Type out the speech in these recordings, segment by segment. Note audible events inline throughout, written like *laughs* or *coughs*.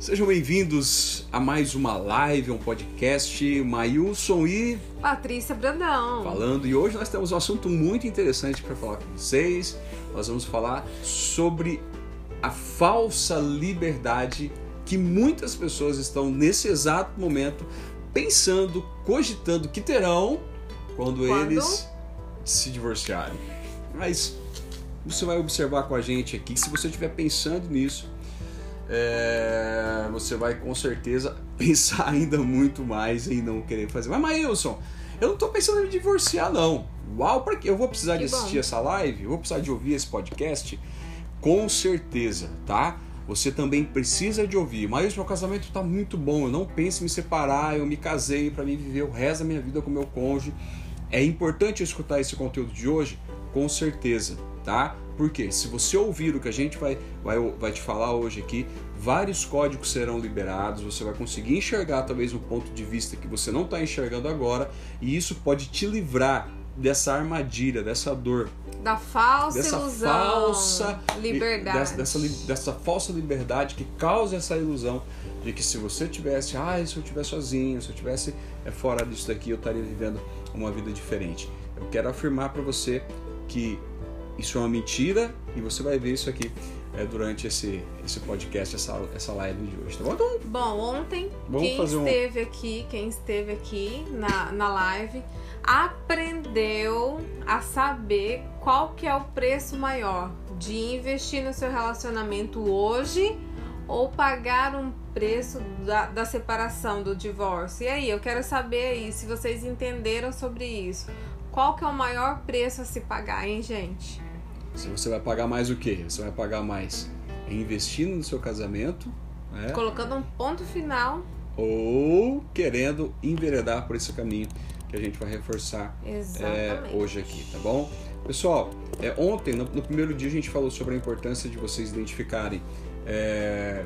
Sejam bem-vindos a mais uma live, um podcast. Mailson e Patrícia Brandão. falando. E hoje nós temos um assunto muito interessante para falar com vocês. Nós vamos falar sobre a falsa liberdade que muitas pessoas estão nesse exato momento pensando, cogitando que terão quando, Quando? eles se divorciarem. Mas você vai observar com a gente aqui que se você estiver pensando nisso, é, você vai com certeza *laughs* pensar ainda muito mais em não querer fazer. Mas, Maílson, eu não tô pensando em me divorciar, não. Uau, pra quê? Eu vou precisar Que de assistir bom. essa live? Eu vou precisar de ouvir esse podcast? Com certeza, tá? Você também precisa de ouvir. Mas meu casamento tá muito bom. Eu não penso em me separar. Eu me casei para mim viver o resto da minha vida com meu cônjuge. É importante eu escutar esse conteúdo de hoje? Com certeza, tá? Porque se você ouvir o que a gente vai, vai, vai te falar hoje aqui, vários códigos serão liberados, você vai conseguir enxergar talvez um ponto de vista que você não está enxergando agora, e isso pode te livrar dessa armadilha, dessa dor, Da falsa dessa ilusão. falsa liberdade. Dessa, dessa, dessa falsa liberdade que causa essa ilusão de que se você tivesse, ah, se eu tivesse sozinho, se eu tivesse é, fora disso daqui, eu estaria vivendo uma vida diferente. Eu quero afirmar para você que isso é uma mentira e você vai ver isso aqui é, durante esse, esse podcast, essa, essa live de hoje, tá bom? Então, Bom, ontem, quem fazer um- esteve aqui, quem esteve aqui na, na live, aprendeu a saber qual que é o preço maior de investir no seu relacionamento hoje ou pagar um preço da, da separação, do divórcio. E aí, eu quero saber aí se vocês entenderam sobre isso. Qual que é o maior preço a se pagar, hein, gente? Se você vai pagar mais o quê? Você vai pagar mais investindo no seu casamento, né? Colocando um ponto final. ou querendo enveredar por esse caminho que a gente vai reforçar é, hoje aqui, tá bom? Pessoal, é, ontem, no, no primeiro dia, a gente falou sobre a importância de vocês identificarem é,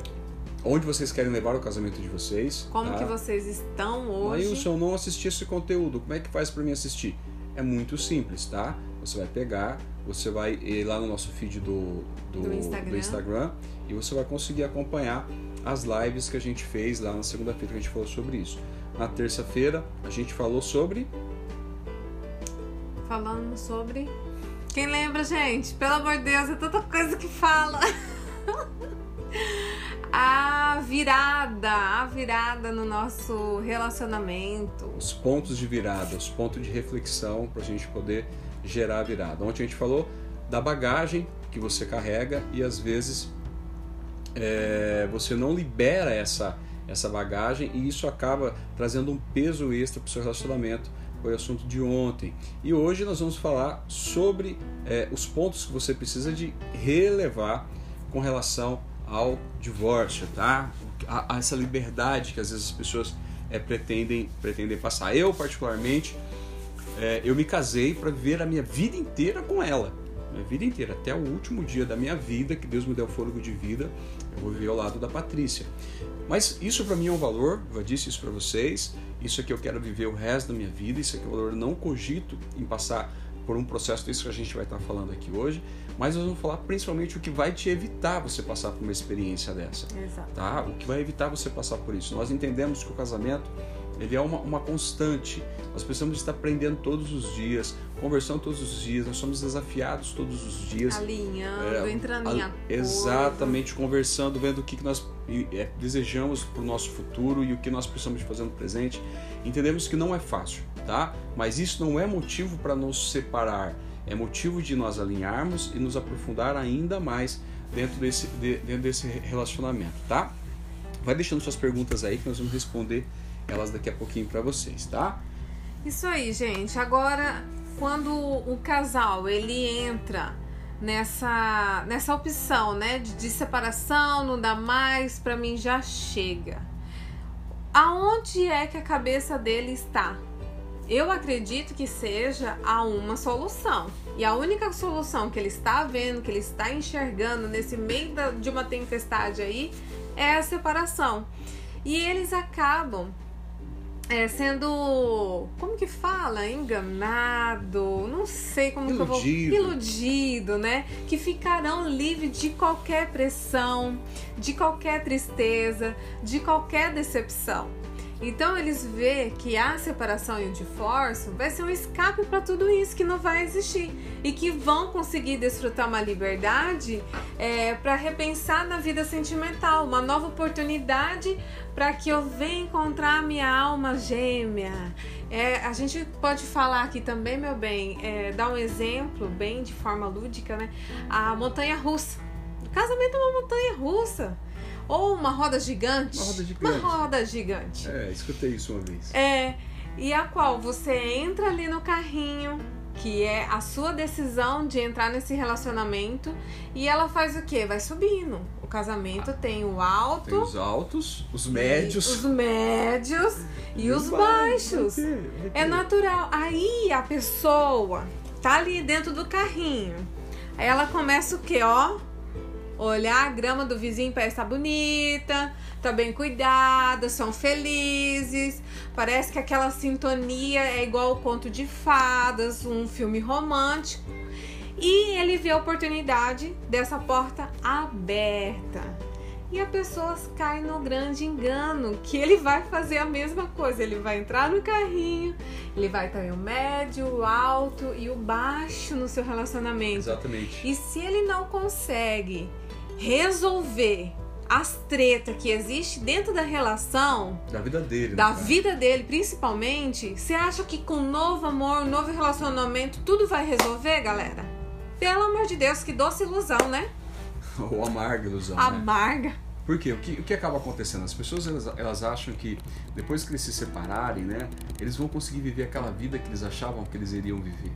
onde vocês querem levar o casamento de vocês. Como tá? que vocês estão hoje? Maílson, eu não assisti esse conteúdo, como é que faz para mim assistir? É muito simples, tá? Você vai pegar, você vai ir lá no nosso feed do, do, Do Instagram. do Instagram e você vai conseguir acompanhar as lives que a gente fez lá na segunda-feira que a gente falou sobre isso. Na terça-feira a gente falou sobre Falando sobre. Quem lembra, gente? Pelo amor de Deus, é tanta coisa que fala. *laughs* a virada, a virada no nosso relacionamento. os pontos de virada, os pontos de reflexão para a gente poder gerar a virada. Ontem a gente falou da bagagem que você carrega e às vezes é, você não libera essa, essa bagagem e isso acaba trazendo um peso extra para o seu relacionamento. Foi o assunto de ontem. E hoje nós vamos falar sobre é, os pontos que você precisa de relevar com relação ao divórcio, tá? A, a essa liberdade que às vezes as pessoas é, pretendem, pretendem passar. Eu, particularmente, é, eu me casei para viver a minha vida inteira com ela. Minha vida inteira, até o último dia da minha vida, que Deus me deu fôlego de vida, eu vou viver ao lado da Patrícia. Mas isso para mim é um valor, eu já disse isso para vocês. Isso aqui eu quero viver o resto da minha vida, isso aqui é um valor, eu não cogito em passar por um processo desse que a gente vai estar falando aqui hoje. Mas nós vamos falar principalmente o que vai te evitar você passar por uma experiência dessa Exato. tá? O que vai evitar você passar por isso. Nós entendemos que o casamento ele é uma, uma constante. Nós precisamos estar aprendendo todos os dias, conversando todos os dias. Nós somos desafiados todos os dias. Alinhando, É, entrando em acordo. Exatamente, conversando, vendo o que, que nós é, desejamos para o nosso futuro e o que nós precisamos de fazer no presente. Entendemos que não é fácil, tá? Mas isso não é motivo para nos separar. É motivo de nós alinharmos e nos aprofundar ainda mais dentro desse, de- dentro desse relacionamento, tá? Vai deixando suas perguntas aí que nós vamos responder elas daqui a pouquinho para vocês, tá? Isso aí, gente. Agora, quando o casal ele entra nessa nessa opção, né, de, de separação, não dá mais, pra mim já chega. Aonde é que a cabeça dele está? Eu acredito que seja a uma solução. E a única solução que ele está vendo, que ele está enxergando nesse meio da- de uma tempestade aí, é a separação. E eles acabam é, sendo. Como que fala? Enganado. Não sei como iludido. que eu vou. Iludido, né? Que ficarão livres de qualquer pressão, de qualquer tristeza, de qualquer decepção. Então eles vê que a separação e o divórcio vai ser um escape para tudo isso que não vai existir e que vão conseguir desfrutar uma liberdade é, para repensar na vida sentimental, uma nova oportunidade para que eu venha encontrar minha alma gêmea. É, a gente pode falar aqui também, meu bem, é, dar um exemplo bem de forma lúdica, né? A montanha russa. O casamento é uma montanha russa. Ou uma roda gigante. Uma roda gigante. Uma roda gigante. É, escutei isso uma vez. É, e a qual você entra ali no carrinho, que é a sua decisão de entrar nesse relacionamento, e ela faz o quê? Vai subindo. O casamento tem o alto. Tem os altos, os médios. Os médios *laughs* e, E os baixos. baixo. Vai ter, vai É natural. Aí a pessoa tá ali dentro do carrinho. Aí ela começa o quê, ó? Olhar a grama do vizinho parece estar bonita, tá bem cuidada, são felizes. Parece que aquela sintonia é igual o conto de fadas, um filme romântico. E ele vê a oportunidade dessa porta aberta. E a pessoa cai no grande engano que ele vai fazer a mesma coisa. Ele vai entrar no carrinho, ele vai ter o médio, o alto e o baixo no seu relacionamento. Exatamente. E se ele não consegue resolver as tretas que existe dentro da relação, Da vida dele. da né, cara? vida dele principalmente, você acha que com novo amor, novo relacionamento, tudo vai resolver, galera? Pelo amor de Deus, que doce ilusão, né? *laughs* Ou amarga ilusão, né? Amarga. Por quê? O que, o que acaba acontecendo? As pessoas elas, elas acham que depois que eles se separarem, né, eles vão conseguir viver aquela vida que eles achavam que eles iriam viver.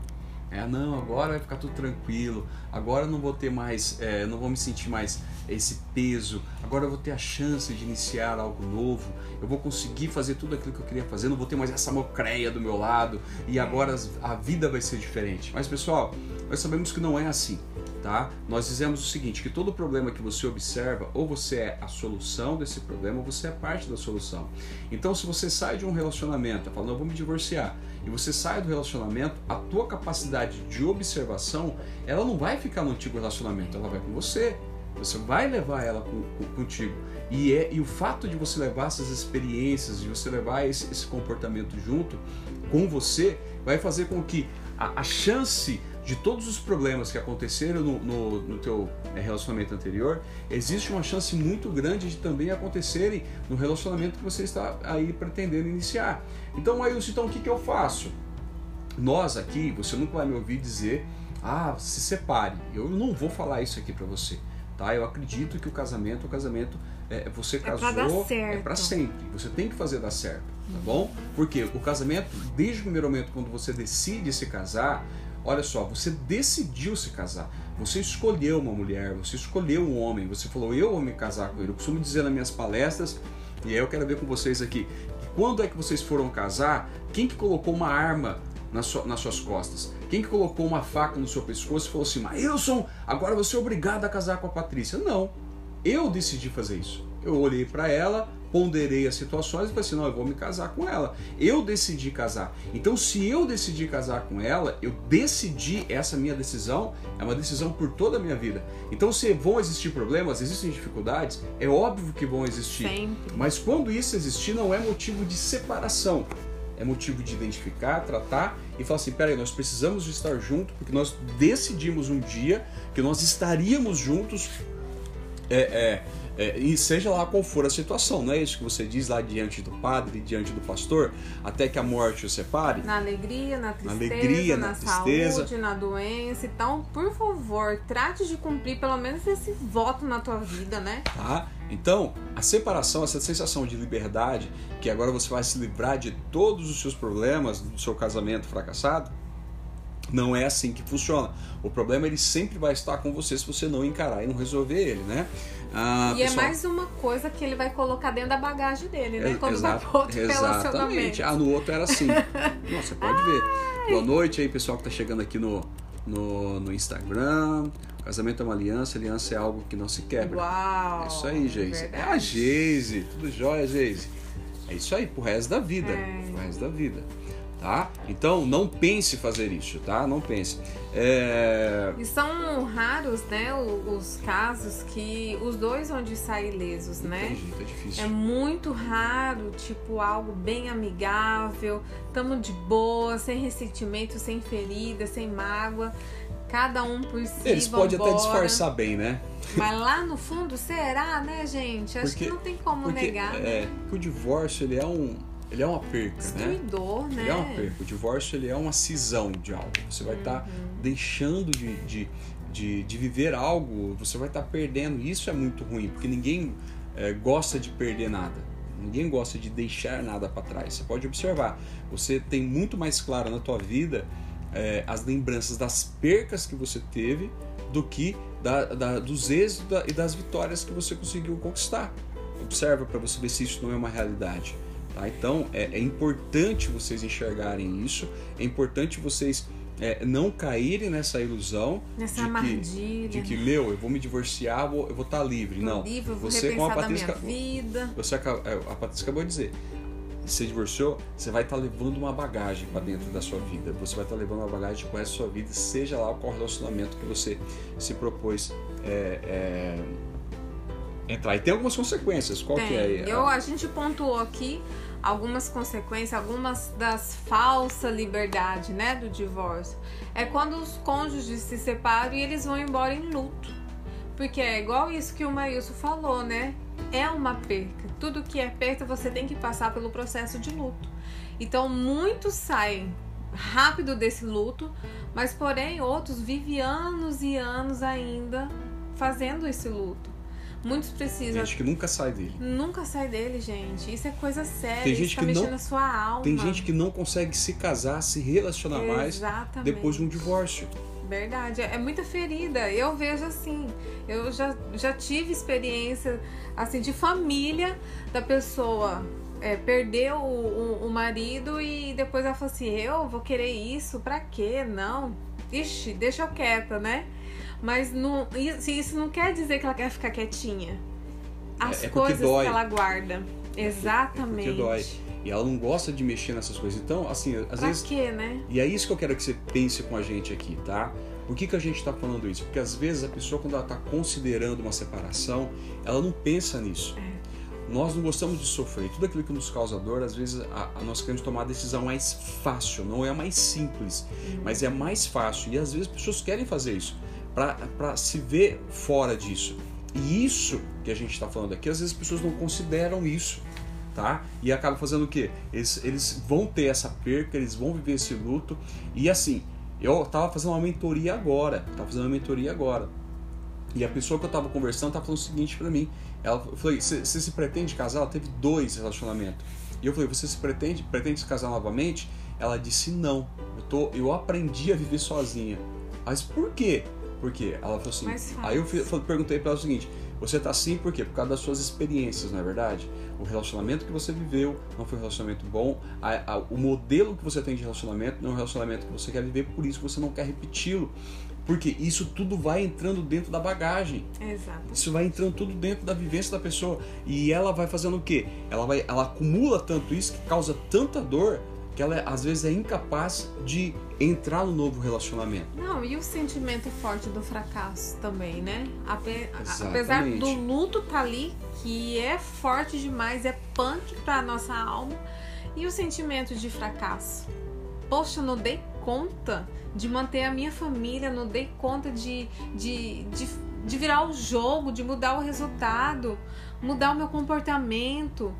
É, não, agora vai ficar tudo tranquilo, agora não vou ter mais, é, não vou me sentir mais esse peso, agora eu vou ter a chance de iniciar algo novo, eu vou conseguir fazer tudo aquilo que eu queria fazer, não vou ter mais essa mocreia do meu lado. E agora a vida vai ser diferente. Mas pessoal, nós sabemos que não é assim tá? Nós dizemos o seguinte, que todo problema que você observa, ou você é a solução desse problema, ou você é parte da solução. Então, se você sai de um relacionamento, falando, eu vou me divorciar, e você sai do relacionamento, a tua capacidade de observação, ela não vai ficar no antigo relacionamento, ela vai com você. Você vai levar ela com- com- contigo. E, é, e o fato de você levar essas experiências, de você levar esse, esse comportamento junto com você, vai fazer com que a, a chance de todos os problemas que aconteceram no, no, no teu eh, relacionamento anterior, existe uma chance muito grande de também acontecerem no relacionamento que você está aí pretendendo iniciar. Então, Ailson, então o que, que eu faço? Nós aqui, você nunca vai me ouvir dizer, ah, se separe. Eu não vou falar isso aqui para você, tá? Eu acredito que o casamento, o casamento, é, você casou, é para sempre. Você tem que fazer dar certo, tá bom? Porque o casamento, desde o primeiro momento quando você decide se casar, olha só, você decidiu se casar. Você escolheu uma mulher, você escolheu um homem, você falou, eu vou me casar com ele. Eu costumo dizer nas minhas palestras, e aí eu quero ver com vocês aqui, quando é que vocês foram casar, quem que colocou uma arma nas suas costas? Quem que colocou uma faca no seu pescoço e falou assim, Mailson, agora você é obrigado a casar com a Patrícia? Não, eu decidi fazer isso. Eu olhei para ela, ponderei as situações e falei assim: não, eu vou me casar com ela. Eu decidi casar. Então, se eu decidi casar com ela, eu decidi, essa minha decisão é uma decisão por toda a minha vida. Então, se vão existir problemas, existem dificuldades, é óbvio que vão existir. Sempre. Mas quando isso existir, não é motivo de separação. É motivo de identificar, tratar e falar assim: peraí, nós precisamos de estar juntos porque nós decidimos um dia que nós estaríamos juntos, é, é, é, e seja lá qual for a situação, não é isso que você diz lá diante do padre, diante do pastor, até que a morte o separe? Na alegria, na tristeza, alegria, na, na tristeza. saúde, na doença. Então, por favor, trate de cumprir pelo menos esse voto na tua vida, né? Tá? Então, a separação, essa sensação de liberdade, que agora você vai se livrar de todos os seus problemas do seu casamento fracassado, não é assim que funciona. O problema ele sempre vai estar com você se você não encarar e não resolver ele, né? Ah, e é mais uma coisa que ele vai colocar dentro da bagagem dele, né? é- Quando exa- vai pro outro Exatamente. Ah, no outro era assim. *laughs* Nossa, você pode ver. Boa noite aí, pessoal que tá chegando aqui no, no, no Instagram. Casamento é uma aliança, aliança é algo que não se quebra. Uau! É isso aí, Geise. É a Geise. Tudo jóia, Geise. É isso aí, pro resto da vida. É. Pro resto da vida. Tá? Então não pense fazer isso, tá? Não pense. É... E são raros, né, os casos que os dois vão de sair ilesos, né? tem jeito, é difícil. É muito raro, tipo, algo bem amigável, tamo de boa, sem ressentimento, sem ferida, sem mágoa, cada um por si. Eles podem até disfarçar bem, né? Mas lá no fundo, será, né, gente? Acho Porque- que não tem como Porque negar. né? é, que o divórcio ele é um ele é uma perca, né? Destruidor, né? Ele é uma perca. O divórcio ele é uma cisão de algo. Você vai estar Uhum. deixando de, de, de, de viver algo, você vai estar perdendo. Isso é muito ruim, porque ninguém é, gosta de perder nada. Ninguém gosta de deixar nada para trás. Você pode observar, você tem muito mais claro na tua vida é, as lembranças das percas que você teve do que da, da- dos êxitos e das vitórias que você conseguiu conquistar. Observa para você ver se isso não é uma realidade. Tá? Então é, é importante vocês enxergarem isso, é importante vocês é, não caírem nessa ilusão Nessa de que, de que, meu, eu vou me divorciar, vou- eu vou estar livre. Não. livre, eu vou você, como a da minha Patrícia, vida. você, é, a Patrícia acabou de dizer. Você divorciou, você vai estar levando uma bagagem para dentro da sua vida. Você vai estar levando uma bagagem com essa sua vida, seja lá qual relacionamento que você se propôs é, é, entrar. E tem algumas consequências. Qual Tem. que é? Eu, a gente pontuou aqui algumas consequências, algumas das falsas liberdades, né, do divórcio. É quando os cônjuges se separam e eles vão embora em luto. Porque é igual isso que o Maílson falou, né? É uma perca. Tudo que é perca você tem que passar pelo processo de luto. Então muitos saem rápido desse luto, mas porém outros vivem anos e anos ainda fazendo esse luto. Muitos precisam Gente que nunca sai dele. Nunca sai dele, gente. Isso é coisa séria. Tem isso gente tá que mexendo não- na sua alma. Tem gente que não consegue se casar, se relacionar mais Exatamente. depois de um divórcio. Verdade. É muita ferida. Eu vejo assim. Eu já, já tive experiência assim de família da pessoa é, perder o, o, o marido e depois ela falou assim: eu vou querer isso, pra quê? Não. Ixi, deixa eu quieta, né? Mas não, isso, isso não quer dizer que ela quer ficar quietinha. As É- é coisas que ela guarda. Exatamente. porque dói. E ela não gosta de mexer nessas coisas. Então, assim, às Pra vezes quê, né? E é isso que eu quero que você pense com a gente aqui, tá? Por que, que a gente está falando isso? Porque às vezes a pessoa, quando ela está considerando uma separação, ela não pensa nisso. É. Nós não gostamos de sofrer. Tudo aquilo que nos causa dor, às vezes a, a nós queremos tomar a decisão mais fácil, não é a mais simples, mas é a mais fácil. E às vezes as pessoas querem fazer isso para se ver fora disso. E isso que a gente está falando aqui, às vezes as pessoas não consideram isso tá? E acaba fazendo o quê? Eles, eles vão ter essa perca, eles vão viver esse luto. E assim, eu tava fazendo uma mentoria agora, tava fazendo uma mentoria agora. E a pessoa que eu tava conversando tava falando o seguinte pra mim. Ela você você se pretende casar? Ela teve dois relacionamentos. E eu falei, você se pretende, pretende se casar novamente? Ela disse não. Eu tô, eu aprendi a viver sozinha. Mas por quê? Porque ela falou assim. Aí eu perguntei pra ela o seguinte: você tá assim por quê? Por causa das suas experiências, não é verdade? O relacionamento que você viveu não foi um relacionamento bom. A- a- o modelo que você tem de relacionamento não é um relacionamento que você quer viver, por isso você não quer repeti-lo. Porque isso tudo vai entrando dentro da bagagem. Exato. Isso vai entrando tudo dentro da vivência da pessoa. E ela vai fazendo o quê? Ela, vai, ela acumula tanto isso que causa tanta dor que ela às vezes é incapaz de entrar no novo relacionamento. Não, e o sentimento forte do fracasso também, né? Ape- Exatamente. Apesar do luto tá ali, que é forte demais, é punk pra nossa alma, e o sentimento de fracasso. Poxa, não dei conta de manter a minha família, não dei conta de, de, de, de virar o jogo, de mudar o resultado, mudar o meu comportamento,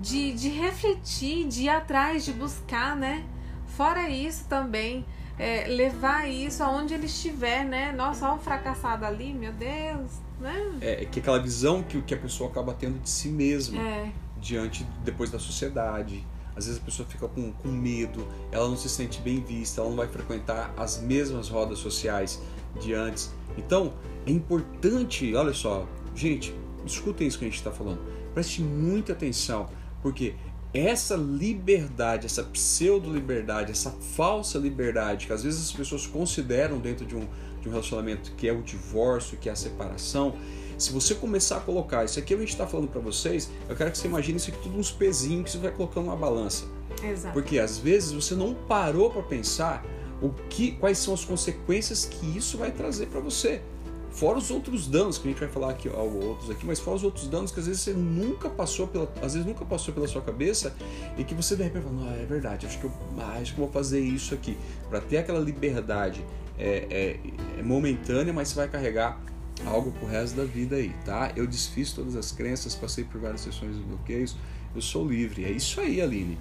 de, de refletir, de ir atrás, de buscar, né? Fora isso também, é, levar isso aonde ele estiver, né? Nossa, olha um fracassado ali, meu Deus, né? É que aquela visão que, que a pessoa acaba tendo de si mesma É, diante depois da sociedade. Às vezes a pessoa fica com, com medo, ela não se sente bem vista, ela não vai frequentar as mesmas rodas sociais de antes. Então, é importante, olha só, gente, escutem isso que a gente está falando, preste muita atenção, porque essa liberdade, essa pseudo-liberdade, essa falsa liberdade que às vezes as pessoas consideram dentro de um, de um relacionamento, que é o divórcio, que é a separação, se você começar a colocar, isso aqui a gente está falando para vocês, eu quero que você imagine isso aqui tudo uns pezinhos que você vai colocando numa balança. Exato. Porque às vezes você não parou para pensar o que, quais são as consequências que isso vai trazer para você. Fora os outros danos que a gente vai falar aqui, ó, outros aqui, mas fora os outros danos que às vezes você nunca passou pela, às vezes nunca passou pela sua cabeça e que você de repente fala, ah, é verdade, acho que eu, ah, acho que eu vou fazer isso aqui para ter aquela liberdade é, é, é momentânea, mas você vai carregar algo pro resto da vida aí, tá? Eu desfiz todas as crenças, passei por várias sessões de bloqueios, eu sou livre. É isso aí, Aline.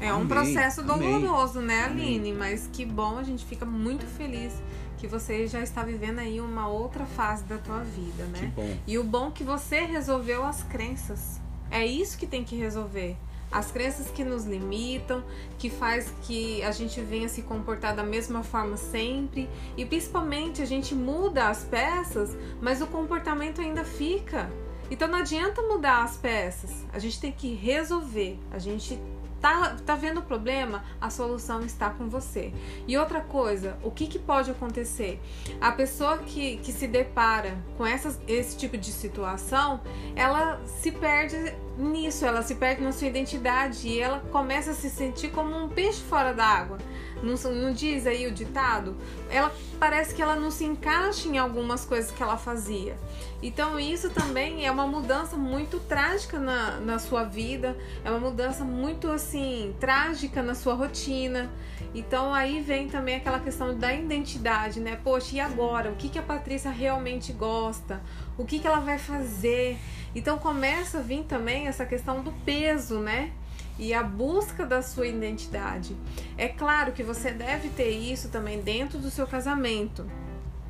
É um processo doloroso, né, Aline? Amém. Mas que bom, a gente fica muito feliz que você já está vivendo aí uma outra fase da tua vida, né? Que bom. E o bom é que você resolveu as crenças. É isso que tem que resolver as crenças que nos limitam, que faz que a gente venha se comportar da mesma forma sempre e principalmente a gente muda as peças, mas o comportamento ainda fica. Então não adianta mudar as peças, a gente tem que resolver, a gente Tá, tá vendo o problema? A solução está com você. E outra coisa, o que, que pode acontecer? A pessoa que, que se depara com essas, esse tipo de situação, ela se perde nisso, ela se perde na sua identidade e ela começa a se sentir como um peixe fora d'água. Não, não diz aí o ditado? Ela parece que ela não se encaixa em algumas coisas que ela fazia. Então isso também é uma mudança muito trágica na, na sua vida, é uma mudança muito assim trágica na sua rotina. Então aí vem também aquela questão da identidade, né? Poxa, e agora? O que, que a Patrícia realmente gosta? O que, que ela vai fazer? Então começa a vir também essa questão do peso, né? E a busca da sua identidade. É claro que você deve ter isso também dentro do seu casamento.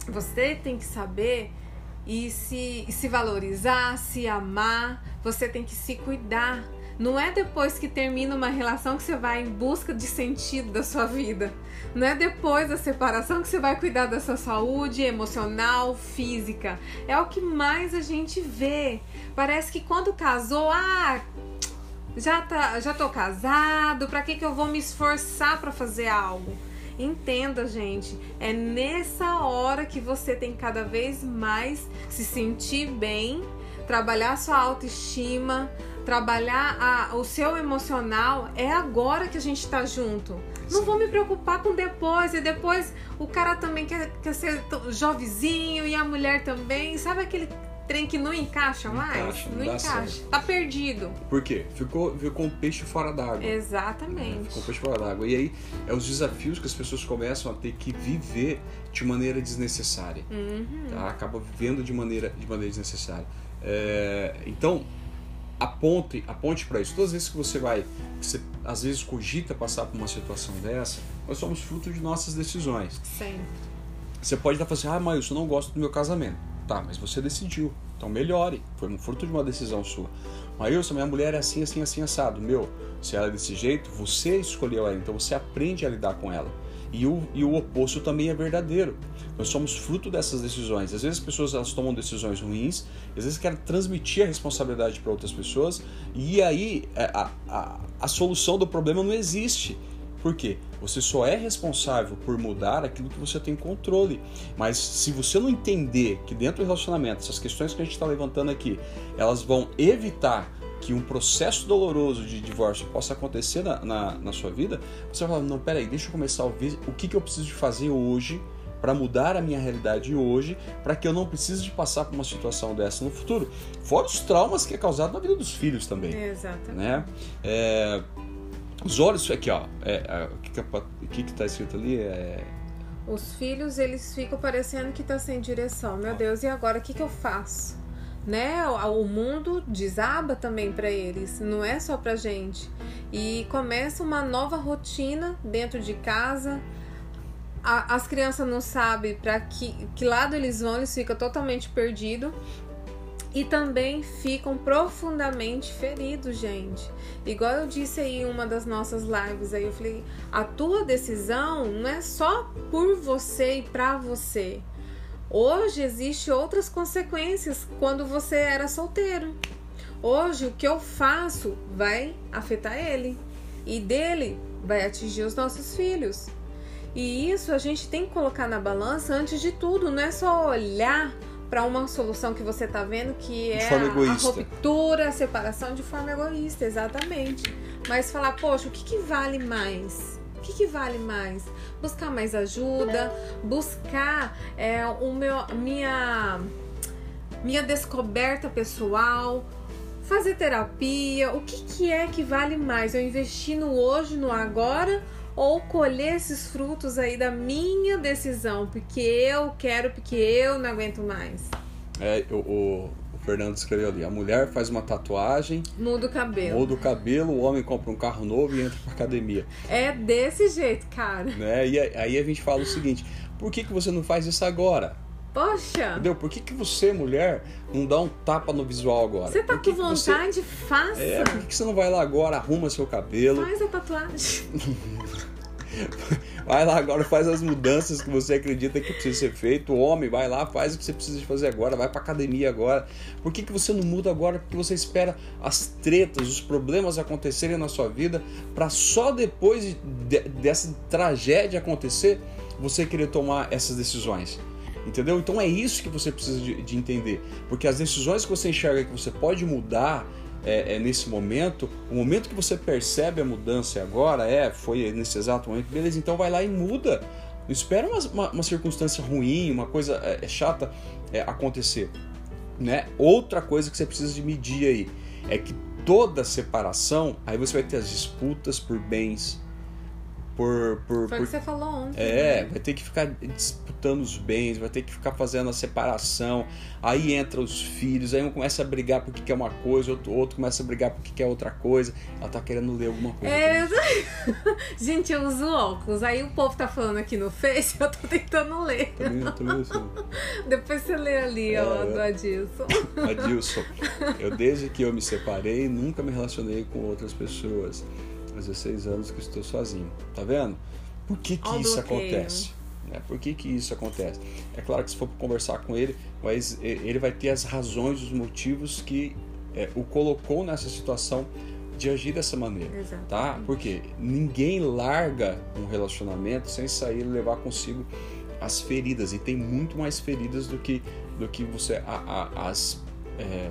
Você tem que saber e se, se valorizar, se amar, você tem que se cuidar. Não é depois que termina uma relação que você vai em busca de sentido da sua vida. Não é depois da separação que você vai cuidar da sua saúde emocional, física. É o que mais a gente vê. Parece que quando casou, ah, já tá, já tô casado, para que que eu vou me esforçar para fazer algo? Entenda, gente, é nessa hora que você tem cada vez mais se sentir bem, trabalhar sua autoestima, trabalhar a, o seu emocional. É agora que a gente tá junto. Não vou me preocupar com depois. E depois o cara também quer, quer ser jovizinho e a mulher também. Sabe aquele trem que não encaixa mais, encaixa, não, não encaixa. Certo. Tá perdido. Por quê? Ficou, ficou um peixe fora d'água. Exatamente. É, ficou um peixe fora d'água. E aí é os desafios que as pessoas começam a ter que viver de maneira desnecessária. Uhum. Tá? Acaba vivendo de maneira, de maneira desnecessária. É, então, aponte, aponte para isso. Todas as vezes que você vai, que você às vezes cogita passar por uma situação dessa, nós somos fruto de nossas decisões. Sempre. Você pode estar falando assim, ah, mas eu não gosto do meu casamento. Tá, mas você decidiu. Então melhore. Foi um fruto de uma decisão sua. Maílson, minha mulher é assim, assim, assim, assado. Meu, se ela é desse jeito, você escolheu ela. Então você aprende a lidar com ela. E o, e o oposto também é verdadeiro. Nós somos fruto dessas decisões. Às vezes as pessoas elas tomam decisões ruins, às vezes querem transmitir a responsabilidade para outras pessoas, e aí é, a, a, a solução do problema não existe. Por quê? Você só é responsável por mudar aquilo que você tem controle. Mas se você não entender que dentro do relacionamento, essas questões que a gente está levantando aqui, elas vão evitar que um processo doloroso de divórcio possa acontecer na, na, na sua vida, você vai falar, não, peraí, deixa eu começar a ouvir o que, que eu preciso de fazer hoje para mudar a minha realidade hoje, para que eu não precise de passar por uma situação dessa no futuro. Fora os traumas que é causado na vida dos filhos também. Exatamente. Né? É, os olhos, aqui ó, é, é, o que tá escrito ali é... Os filhos, eles ficam parecendo que tá sem direção. Meu Deus, e agora o que que eu faço? Né? O mundo desaba também para eles, não é só pra gente. E começa uma nova rotina dentro de casa. A, as crianças não sabem para que, que lado eles vão, eles ficam totalmente perdidos e também ficam profundamente feridos, gente. Igual eu disse aí em uma das nossas lives aí, eu falei, a tua decisão não é só por você e para você. Hoje existe outras consequências quando você era solteiro. Hoje o que eu faço vai afetar ele e dele vai atingir os nossos filhos. E isso a gente tem que colocar na balança antes de tudo, não é só olhar para uma solução que você tá vendo que é a, a, ruptura, a separação de forma egoísta, exatamente. Mas falar, poxa, o que, que vale mais? O que, que vale mais? Buscar mais ajuda, buscar é, o meu, minha, minha descoberta pessoal, fazer terapia. O que, que é que vale mais? Eu investir no hoje, no agora ou colher esses frutos aí da minha decisão, porque eu quero, porque eu não aguento mais. É, o, o, o Fernando escreveu ali: a mulher faz uma tatuagem, muda o cabelo. Muda o cabelo, o homem compra um carro novo e entra pra academia. É desse jeito, cara. Né? E aí a gente fala o seguinte: por que, que você não faz isso agora? Poxa! Entendeu? Por que, que você, mulher, não dá um tapa no visual agora? Você tá com vontade? Você... Faça! É, por que, que você não vai lá agora, arruma seu cabelo? Faz a tatuagem. *laughs* Vai lá agora, faz as mudanças que você acredita que precisa ser feito. O homem, vai lá, faz o que você precisa fazer agora, vai pra academia agora. Por que, que você não muda agora? Porque você espera as tretas, os problemas acontecerem na sua vida para só depois de, dessa tragédia acontecer você querer tomar essas decisões. Entendeu? Então é isso que você precisa de, de entender. Porque as decisões que você enxerga que você pode mudar é, é, nesse momento, o momento que você percebe a mudança agora é, foi nesse exato momento, beleza, então vai lá e muda. Não espera uma, uma, uma circunstância ruim, uma coisa é, é, chata é, acontecer. Né? Outra coisa que você precisa de medir aí é que toda separação, aí você vai ter as disputas por bens, por. por Foi o que você falou ontem. É, né? vai ter que ficar disputando os bens, vai ter que ficar fazendo a separação. Aí entra os filhos, aí um começa a brigar porque quer uma coisa, outro, outro começa a brigar porque quer outra coisa. Ela tá querendo ler alguma coisa. É, *laughs* gente, eu uso óculos. Aí o povo tá falando aqui no Face, *laughs* eu tô tentando ler. Também, assim. *laughs* Depois você lê ali, é, ó, do Adilson. Adilson, eu desde que eu me separei, nunca me relacionei com outras pessoas. 16 anos que estou sozinho. Tá vendo? Por que, que isso acontece? Né? Por que, que isso acontece? É claro que se for conversar com ele, mas ele vai ter as razões, os motivos que é, o colocou nessa situação de agir dessa maneira, tá? Porque ninguém larga um relacionamento sem sair e levar consigo as feridas e tem muito mais feridas do que do que você a, a, as é,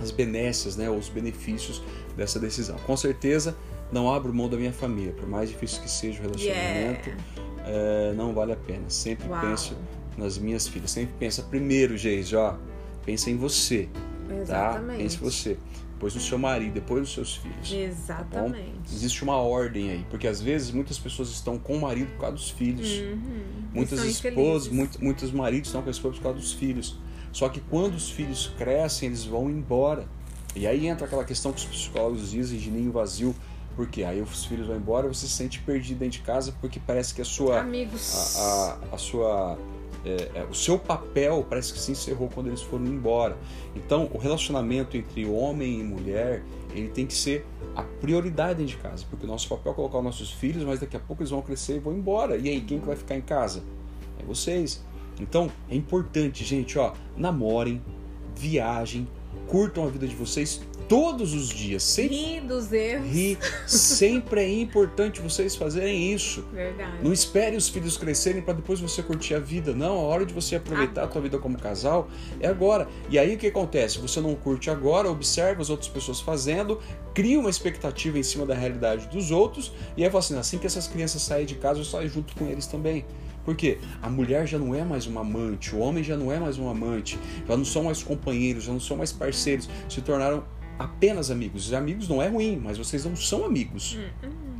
as benécias, né, os benefícios dessa decisão. Com certeza não abro mão da minha família, por mais difícil que seja o relacionamento, yeah. é, não vale a pena. Sempre Uau. penso nas minhas filhas, sempre pensa primeiro, Geis, ó, pensa em você, tá? Exatamente. tá? Pensa em você, depois no seu marido, depois nos seus filhos. Tá Exatamente. Tá Existe uma ordem aí, porque às vezes muitas pessoas estão com o marido por causa dos filhos, uhum. muitas esposas, muito, muitos maridos estão com a esposa por causa dos filhos. Só que quando os filhos crescem, eles vão embora. E aí entra aquela questão que os psicólogos dizem de ninho vazio porque aí os filhos vão embora, você se sente perdido dentro de casa porque parece que a sua amigos a, a, a sua é, é, o seu papel parece que se encerrou quando eles foram embora. Então, o relacionamento entre homem e mulher ele tem que ser a prioridade dentro de casa, porque o nosso papel é colocar os nossos filhos, mas daqui a pouco eles vão crescer e vão embora. E aí, quem que vai ficar em casa? É vocês. Então, é importante, gente, ó, namorem, viajem, curtam a vida de vocês todos os dias. Sempre, ri dos erros. Ri. Sempre é importante vocês fazerem isso. Verdade. Não espere os filhos crescerem para depois você curtir a vida. Não, a hora de você aproveitar a tua vida como casal é agora. E aí o que acontece? Você não curte agora, observa as outras pessoas fazendo, cria uma expectativa em cima da realidade dos outros e aí fala assim, assim que essas crianças saírem de casa, eu saio junto com eles também. Porque a mulher já não é mais uma amante, o homem já não é mais um amante, já não são mais companheiros, já não são mais parceiros, se tornaram apenas amigos. Os amigos não é ruim, mas vocês não são amigos. Hum, hum.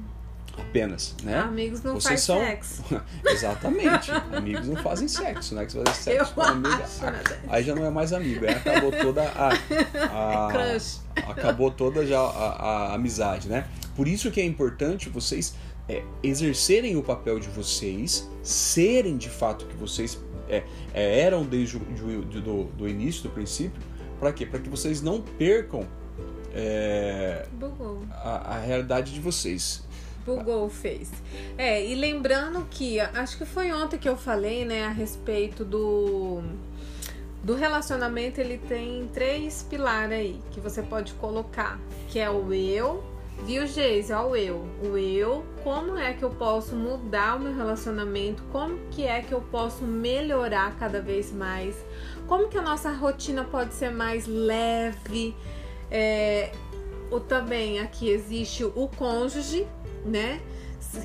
Apenas, né? Amigos não vocês são... sexo. *laughs* Exatamente. amigos não fazem sexo, né? Que você faz sexo Eu com amiga, acho, né? aí já não é mais amigo, aí acabou toda a, *laughs* a Crush. acabou toda já a, a, amizade, né? Por isso que é importante vocês é, exercerem o papel de vocês, serem de fato que vocês é, é, eram desde o do, do início, do princípio, para quê? Para que vocês não percam é, a, a, realidade de vocês. Bugou o Face. É, e lembrando que, acho que foi ontem que eu falei, né, a respeito do do relacionamento, ele tem três pilares aí que você pode colocar, que é o eu, Viu, Geise? Olha o eu. O eu, como é que eu posso mudar o meu relacionamento? Como que é que eu posso melhorar cada vez mais? Como que a nossa rotina pode ser mais leve? É, o também aqui existe o cônjuge, né?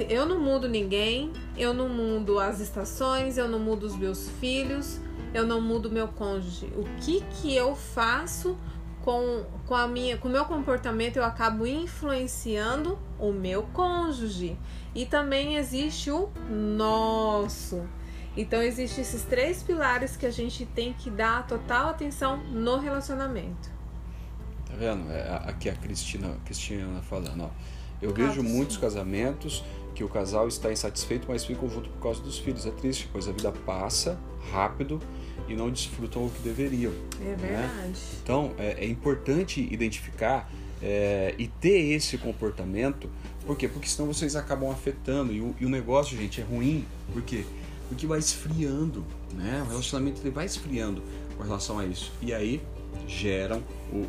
Eu não mudo ninguém, eu não mudo as estações, eu não mudo os meus filhos, eu não mudo meu cônjuge. O que que eu faço com, com a minha, com o meu comportamento eu acabo influenciando o meu cônjuge. E também existe o nosso. Então existem esses três pilares que a gente tem que dar total atenção no relacionamento. Tá vendo? É, aqui a Cristina, Cristina falando, ó. Eu vejo muitos casamentos que o casal está insatisfeito, mas ficam junto por causa dos filhos. É triste, pois a vida passa rápido e não desfrutam o que deveriam. É né? verdade. Né? Então, é, é, importante identificar é, e ter esse comportamento. Por quê? Porque senão vocês acabam afetando. E o, e o negócio, gente, é ruim. Por quê? Porque vai esfriando, né? O relacionamento ele vai esfriando com relação a isso. E aí geram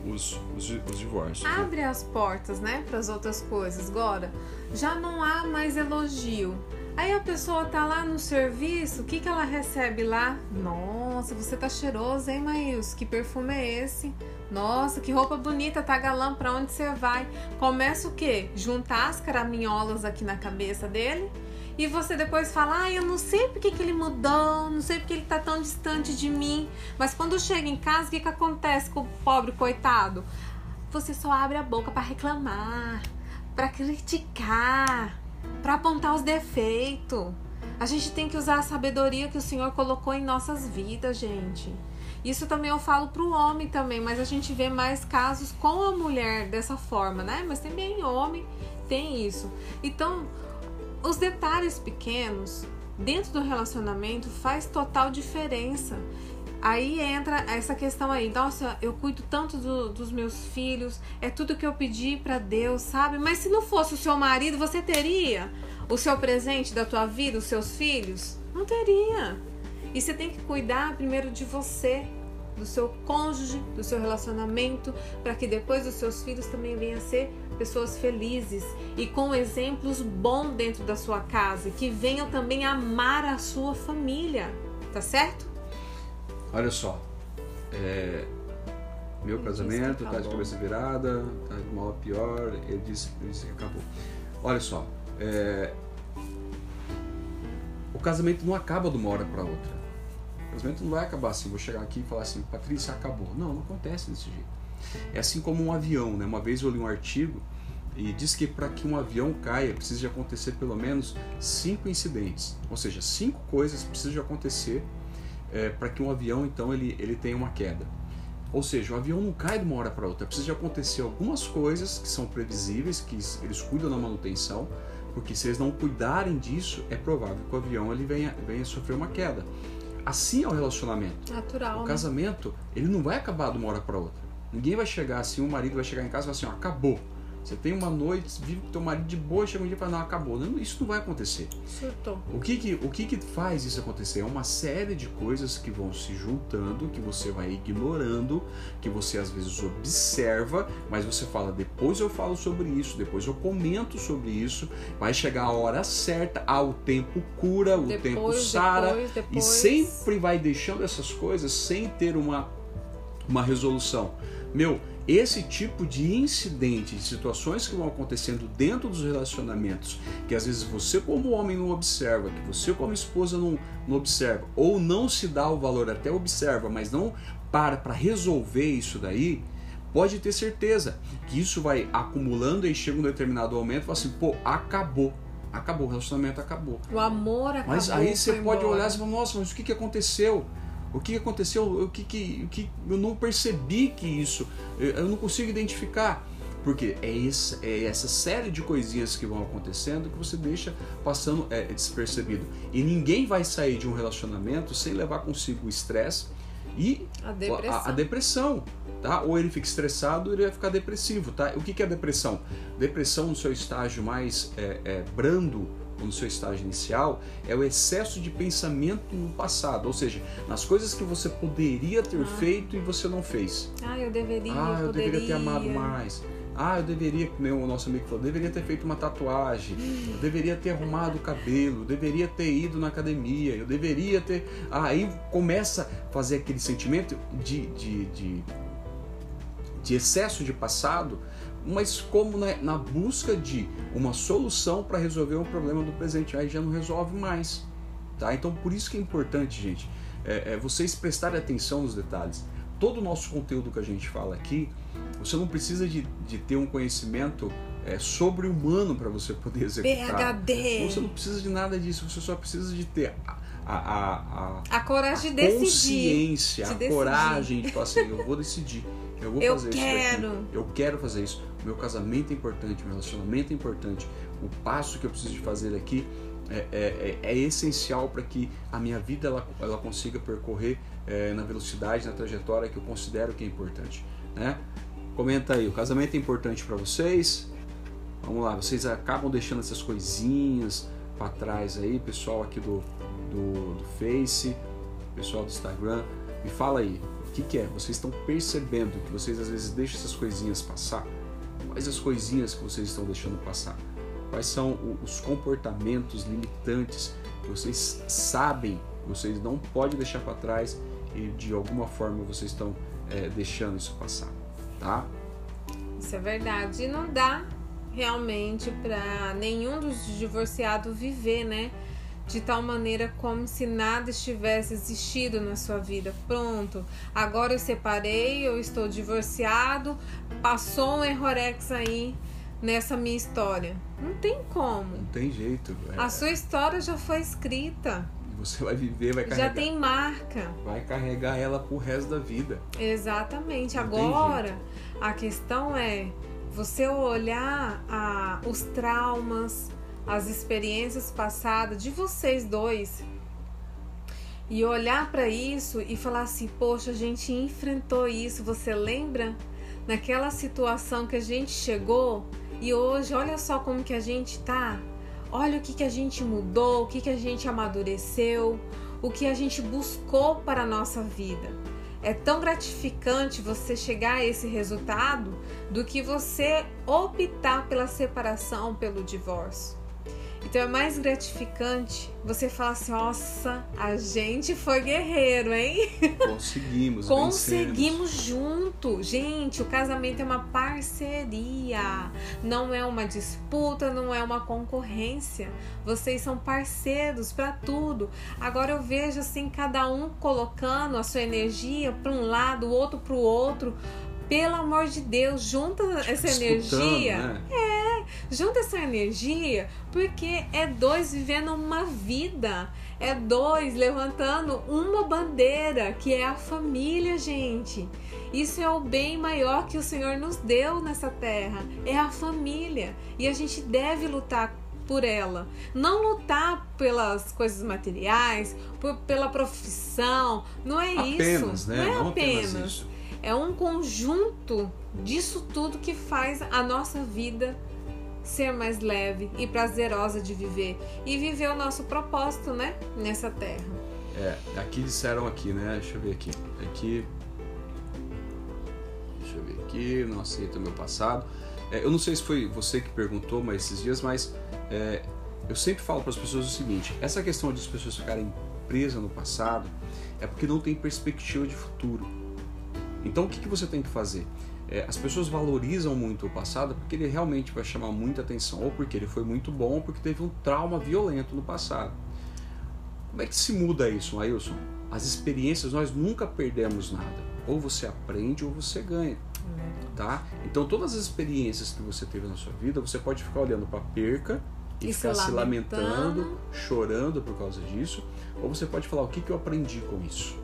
os, os, os divórcios. Né? Abre as portas, né, para as outras coisas. Agora, já não há mais elogio. Aí a pessoa tá lá no serviço, o que, que ela recebe lá? Nossa, você tá cheiroso, hein, Maíls? Que perfume é esse? Nossa, que roupa bonita, tá galã, pra onde você vai? Começa o quê? Juntar as caraminholas aqui na cabeça dele e você depois fala, ah, eu não sei porque que ele mudou, não sei porque ele tá tão distante de mim. Mas quando chega em casa, o que, que acontece com o pobre coitado? Você só abre a boca para reclamar, para criticar para apontar os defeitos. A gente tem que usar a sabedoria que o Senhor colocou em nossas vidas, gente. Isso também eu falo pro homem também, mas a gente vê mais casos com a mulher dessa forma, né? Mas também homem tem isso. Então, os detalhes pequenos dentro do relacionamento faz total diferença. Aí entra essa questão aí, nossa, eu cuido tanto do, dos meus filhos, é tudo que eu pedi para Deus, sabe? Mas se não fosse o seu marido, você teria o seu presente da tua vida, os seus filhos? Não teria. E você tem que cuidar primeiro de você, do seu cônjuge, do seu relacionamento, para que depois os seus filhos também venham a ser pessoas felizes e com exemplos bons dentro da sua casa, que venham também amar a sua família, tá certo? Olha só, é, meu casamento tá de cabeça virada, tá de mal a pior, ele disse, ele disse que acabou. Olha só, é, o casamento não acaba de uma hora para outra. O casamento não vai acabar assim, vou chegar aqui e falar assim, Patrícia, acabou. Não, não acontece desse jeito. É assim como um avião, né? Uma vez eu li um artigo e diz que para que um avião caia precisa de acontecer pelo menos cinco incidentes, ou seja, cinco coisas precisam de acontecer é, para que um avião então ele, ele tenha uma queda. Ou seja, o avião não cai de uma hora para outra, precisa de acontecer algumas coisas que são previsíveis, que eles cuidam da manutenção, porque se eles não cuidarem disso, é provável que o avião ele venha, venha sofrer uma queda. Assim é o relacionamento. Natural. O né? casamento, ele não vai acabar de uma hora para outra. Ninguém vai chegar assim, o marido vai chegar em casa e falar assim, ó, acabou você tem uma noite, vive com teu marido de boa, chega um dia e fala, não, acabou. Não, isso não vai acontecer. Surtou. O que que, o que que faz isso acontecer? É uma série de coisas que vão se juntando, que você vai ignorando, que você às vezes observa, mas você fala, depois eu falo sobre isso, depois eu comento sobre isso, vai chegar a hora certa, ah, o tempo cura, o depois, tempo sara, depois, depois. e sempre vai deixando essas coisas sem ter uma, uma resolução. Meu, esse tipo de incidente, de situações que vão acontecendo dentro dos relacionamentos, que às vezes você como homem não observa, que você como esposa não, não observa, ou não se dá o valor, até observa, mas não para para resolver isso daí, pode ter certeza que isso vai acumulando e chega um determinado momento e fala assim, pô, acabou. Acabou, o relacionamento acabou. O amor acabou. Mas aí você pode embora. olhar e falar, nossa, mas o que, que aconteceu? O que aconteceu? O que, que, o que eu não percebi que isso, eu não consigo identificar. Porque é essa, é essa série de coisinhas que vão acontecendo que você deixa passando é, despercebido. E ninguém vai sair de um relacionamento sem levar consigo o estresse e a depressão. A, a, depressão tá? Ou ele fica estressado, ou ele vai ficar depressivo, tá? O que, que é depressão? Depressão no seu estágio mais é, é, brando no seu estágio inicial, é o excesso de pensamento no passado, ou seja, nas coisas que você poderia ter ah. feito e você não fez. Ah, eu deveria. Ah, eu poderia. deveria ter amado mais. Ah, eu deveria, como o nosso amigo falou, deveria ter feito uma tatuagem, eu deveria ter arrumado o cabelo, eu deveria ter ido na academia, eu deveria ter. Ah, aí começa a fazer aquele sentimento de, de, de, de excesso de passado, mas como na, na busca de uma solução para resolver um problema do presente, aí já não resolve mais. Tá? Então por isso que é importante, gente, é, é vocês prestarem atenção nos detalhes. Todo o nosso conteúdo que a gente fala aqui você não precisa de, de ter um conhecimento é, sobre-humano para você poder executar. PHD! Você não precisa de nada disso, você só precisa de ter a, a, a, a, a coragem de decidir. Consciência, de a decidir. coragem de falar assim, eu vou decidir. Eu vou eu fazer quero. isso. Daqui. Eu quero fazer isso. Meu casamento é importante, meu relacionamento é importante. O passo que eu preciso de fazer aqui é, é, é, é essencial para que a minha vida ela, ela consiga percorrer é, na velocidade, na trajetória que eu considero que é importante. Né? Comenta aí, o casamento é importante para vocês? Vamos lá, vocês acabam deixando essas coisinhas para trás aí, pessoal aqui do, do, do, Face, pessoal do Instagram. Me fala aí, o que, que é? Vocês estão percebendo que vocês às vezes deixam essas coisinhas passar? Quais as coisinhas que vocês estão deixando passar? Quais são os comportamentos limitantes que vocês sabem vocês não podem deixar para trás e de alguma forma vocês estão é, deixando isso passar? tá? Isso é verdade. E não dá realmente para nenhum dos divorciados viver, né? De tal maneira como se nada estivesse existido na sua vida. Pronto, agora eu separei, eu estou divorciado, passou um errorex aí nessa minha história. Não tem como. Não tem jeito. É... A sua história já foi escrita você vai viver, vai carregar. Já tem marca. Vai carregar ela pro resto da vida. Exatamente. Não Agora, a questão é você olhar a, os traumas, as experiências passadas de vocês dois e olhar para isso e falar assim: Poxa, a gente enfrentou isso. Você lembra naquela situação que a gente chegou e hoje, olha só como que a gente tá? Olha o que, que a gente mudou, o que, que a gente amadureceu, o que a gente buscou para a nossa vida. É tão gratificante você chegar a esse resultado do que você optar pela separação, pelo divórcio. Então é mais gratificante você falar assim: nossa, a gente foi guerreiro, hein? *laughs* Conseguimos. Conseguimos vencemos. junto. Gente, o casamento é uma parceria. Não é uma disputa, não é uma concorrência. Vocês são parceiros para tudo. Agora eu vejo assim, cada um colocando a sua energia para um lado, o outro para o outro. Pelo amor de Deus, junta essa energia. Né? É Junta essa energia porque é dois vivendo uma vida. É dois levantando uma bandeira, que é a família, gente. Isso é o bem maior que o Senhor nos deu nessa terra. É a família. E a gente deve lutar por ela. Não lutar pelas coisas materiais, por, pela profissão. Não é apenas, isso. Né? Não é não apenas. apenas é um conjunto disso tudo que faz a nossa vida ser mais leve e prazerosa de viver e viver o nosso propósito, né, nessa terra. É, aqui disseram aqui, né? Deixa eu ver aqui. Aqui Deixa eu ver aqui, não aceito meu passado. É, eu não sei se foi você que perguntou, mas esses dias, mas é, eu sempre falo para as pessoas o seguinte: essa questão de as pessoas ficarem presas no passado é porque não tem perspectiva de futuro. Então o que, que você tem que fazer? É, as pessoas valorizam muito o passado porque ele realmente vai chamar muita atenção, ou porque ele foi muito bom, ou porque teve um trauma violento no passado. Como é que se muda isso, Ailson? As experiências, nós nunca perdemos nada. Ou você aprende ou você ganha. Tá? Então, todas as experiências que você teve na sua vida, você pode ficar olhando para a perca e, e ficar se lamentando. se lamentando, chorando por causa disso, ou você pode falar o que, que eu aprendi com isso.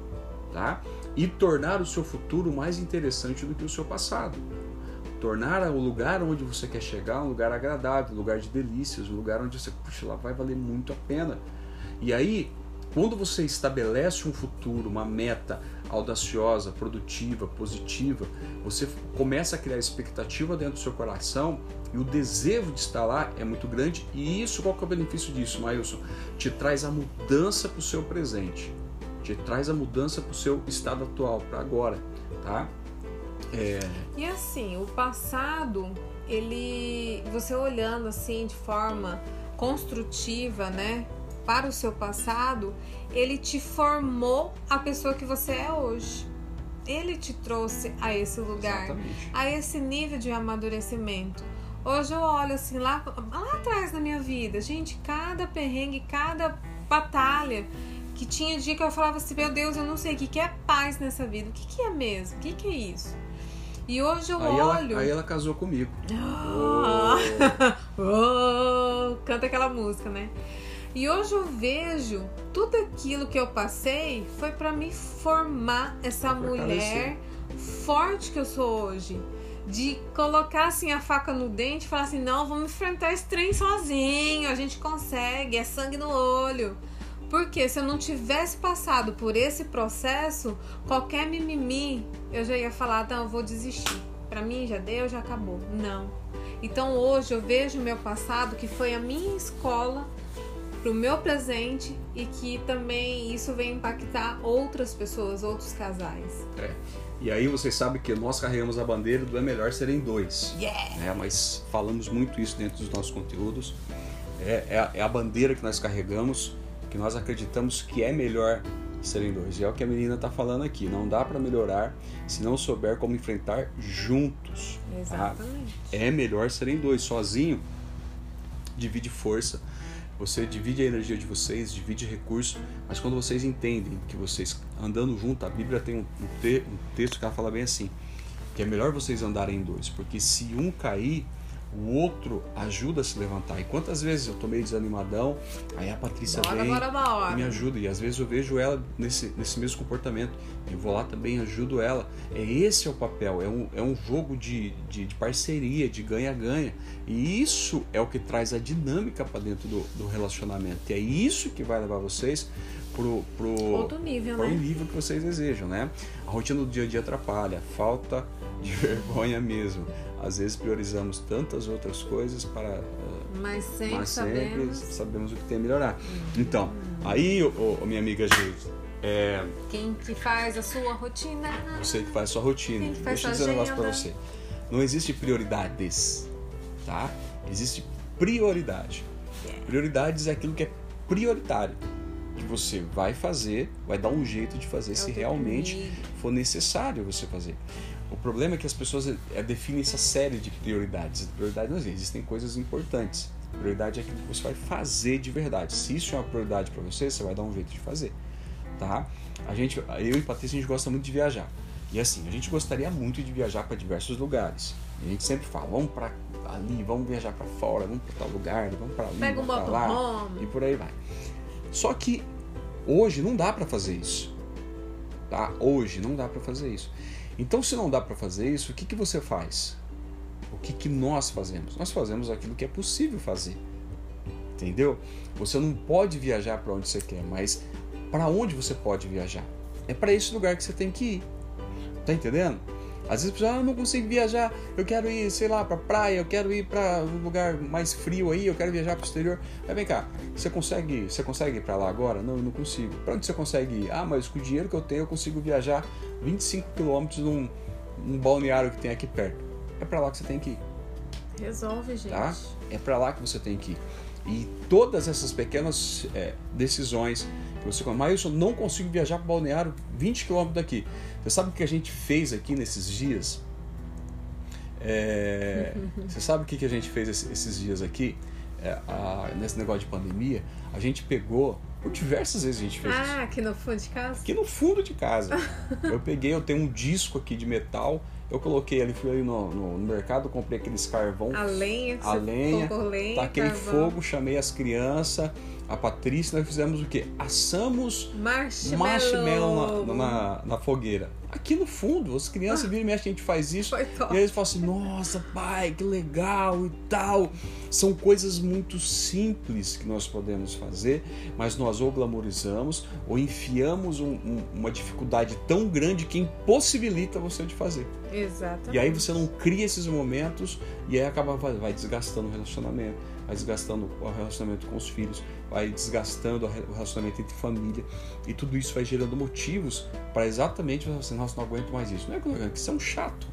Tá? e tornar o seu futuro mais interessante do que o seu passado. Tornar o lugar onde você quer chegar um lugar agradável, um lugar de delícias, um lugar onde você, puxa, lá vai valer muito a pena. E aí, quando você estabelece um futuro, uma meta, audaciosa, produtiva, positiva, você começa a criar expectativa dentro do seu coração e o desejo de estar lá é muito grande. E isso, qual que é o benefício disso, Mailson? Te traz a mudança para o seu presente, te traz a mudança para o seu estado atual, para agora, tá? É... E assim, o passado, ele, você olhando assim de forma construtiva, né, para o seu passado, ele te formou a pessoa que você é hoje. Ele te trouxe a esse lugar, Exatamente. a esse nível de amadurecimento. Hoje eu olho assim lá, lá atrás na minha vida, gente, cada perrengue, cada batalha que tinha dia que eu falava assim, meu Deus, eu não sei o que, que é paz nessa vida, o que, que é mesmo, o que, que é isso? E hoje eu aí olho. Ela, aí ela casou comigo. oh. *laughs* oh. Canta aquela música, né? E hoje eu vejo tudo aquilo que eu passei foi para me formar essa mulher forte que eu sou hoje. De colocar assim a faca no dente e falar assim: não, vamos enfrentar esse trem sozinho, a gente consegue, é sangue no olho. Porque se eu não tivesse passado por esse processo, qualquer mimimi, eu já ia falar, não, eu vou desistir. Para mim já deu, já acabou. Não. Então hoje eu vejo o meu passado, que foi a minha escola, para o meu presente e que também isso vem impactar outras pessoas, outros casais. É. E aí vocês sabem que nós carregamos a bandeira do é melhor serem dois. Yeah. Né? Mas falamos muito isso dentro dos nossos conteúdos. É, é, é a bandeira que nós carregamos que nós acreditamos que é melhor serem dois. E é o que a menina está falando aqui. Não dá para melhorar se não souber como enfrentar juntos. Tá? Exatamente. Tá? É melhor serem dois. Sozinho, divide força. Você divide a energia de vocês, divide recurso, mas quando vocês entendem que vocês andando junto, a Bíblia tem um, um, te, um texto que ela fala bem assim, que é melhor vocês andarem em dois, porque se um cair, o outro ajuda a se levantar. E quantas vezes eu tô meio desanimadão, aí a Patrícia bora, vem bora, e me ajuda. E às vezes eu vejo ela nesse, nesse mesmo comportamento. Eu vou lá também, ajudo ela. É esse é o papel, é um, é um jogo de, de, de parceria, de ganha-ganha. E isso é o que traz a dinâmica para dentro do, do relacionamento. E é isso que vai levar vocês pro, pro, Outro nível, pro né? nível que vocês desejam, né? A rotina do dia a dia atrapalha, falta de *laughs* vergonha mesmo às vezes priorizamos tantas outras coisas para uh, mas sempre, mas sempre sabemos... sabemos... o que tem a melhorar. Hum. Então, aí, oh, oh, minha amiga Gil, é... quem que faz a sua rotina? Você que faz a sua rotina. Deixa eu dizer um negócio para você. Não existe prioridades, tá? Existe prioridade. Prioridades é aquilo que é prioritário que você vai fazer, vai dar um jeito de fazer é se realmente for necessário você fazer. O problema é que as pessoas é, definem essa série de prioridades. Prioridade não existe, existem coisas importantes. Prioridade é aquilo que você vai fazer de verdade. Se isso é uma prioridade para você, você vai dar um jeito de fazer, tá? A gente, eu e Patrícia, a gente gosta muito de viajar. E assim, a gente gostaria muito de viajar para diversos lugares. A gente sempre fala, vamos para ali, vamos viajar para fora, vamos para tal lugar, vamos para ali, Pega um vamos para lá e por aí vai. Só que hoje não dá para fazer isso, tá? Hoje não dá para fazer isso. Então, se não dá para fazer isso, o que, que você faz? O que, que nós fazemos? Nós fazemos aquilo que é possível fazer. Entendeu? Você não pode viajar para onde você quer, mas para onde você pode viajar? É para esse lugar que você tem que ir. Tá entendendo? Às vezes a pessoa, ah, não consigo viajar, eu quero ir, sei lá, pra praia, eu quero ir para um lugar mais frio aí, eu quero viajar para o exterior. Mas vem cá, você consegue, você consegue ir para lá agora? Não, eu não consigo. Para onde você consegue ir? Ah, mas com o dinheiro que eu tenho, eu consigo viajar 25 quilômetros num, num balneário que tem aqui perto. É para lá que você tem que ir. Resolve, gente. Tá? É para lá que você tem que ir. E todas essas pequenas é, decisões que você mas eu não consigo viajar para o balneário 20 quilômetros daqui. Você sabe o que a gente fez aqui nesses dias? É, *laughs* você sabe o que a gente fez esses dias aqui? É, a, nesse negócio de pandemia, a gente pegou, por diversas vezes a gente fez ah, isso. Ah, aqui no fundo de casa? Aqui no fundo de casa. *laughs* eu peguei, eu tenho um disco aqui de metal, eu coloquei ali, fui ali no, no, no mercado, comprei aqueles carvão. A lenha, a lenha, taquei carvão. fogo, chamei as crianças a Patrícia, nós fizemos o quê? Assamos marshmallow, marshmallow na, na, na, fogueira. aqui no fundo, as crianças viram e mexem, a gente faz isso. E aí eles falam assim, nossa, pai, que legal e tal. São coisas muito simples que nós podemos fazer, mas nós ou glamorizamos ou enfiamos um- um- uma dificuldade tão grande que impossibilita você de fazer. Exatamente. E aí você não cria esses momentos e aí acaba vai, vai desgastando o relacionamento, vai desgastando o relacionamento com os filhos, vai desgastando o re- o relacionamento entre família e tudo isso vai gerando motivos para exatamente você assim, nossa, não aguento mais isso. Não é que não aguento, você é um chato.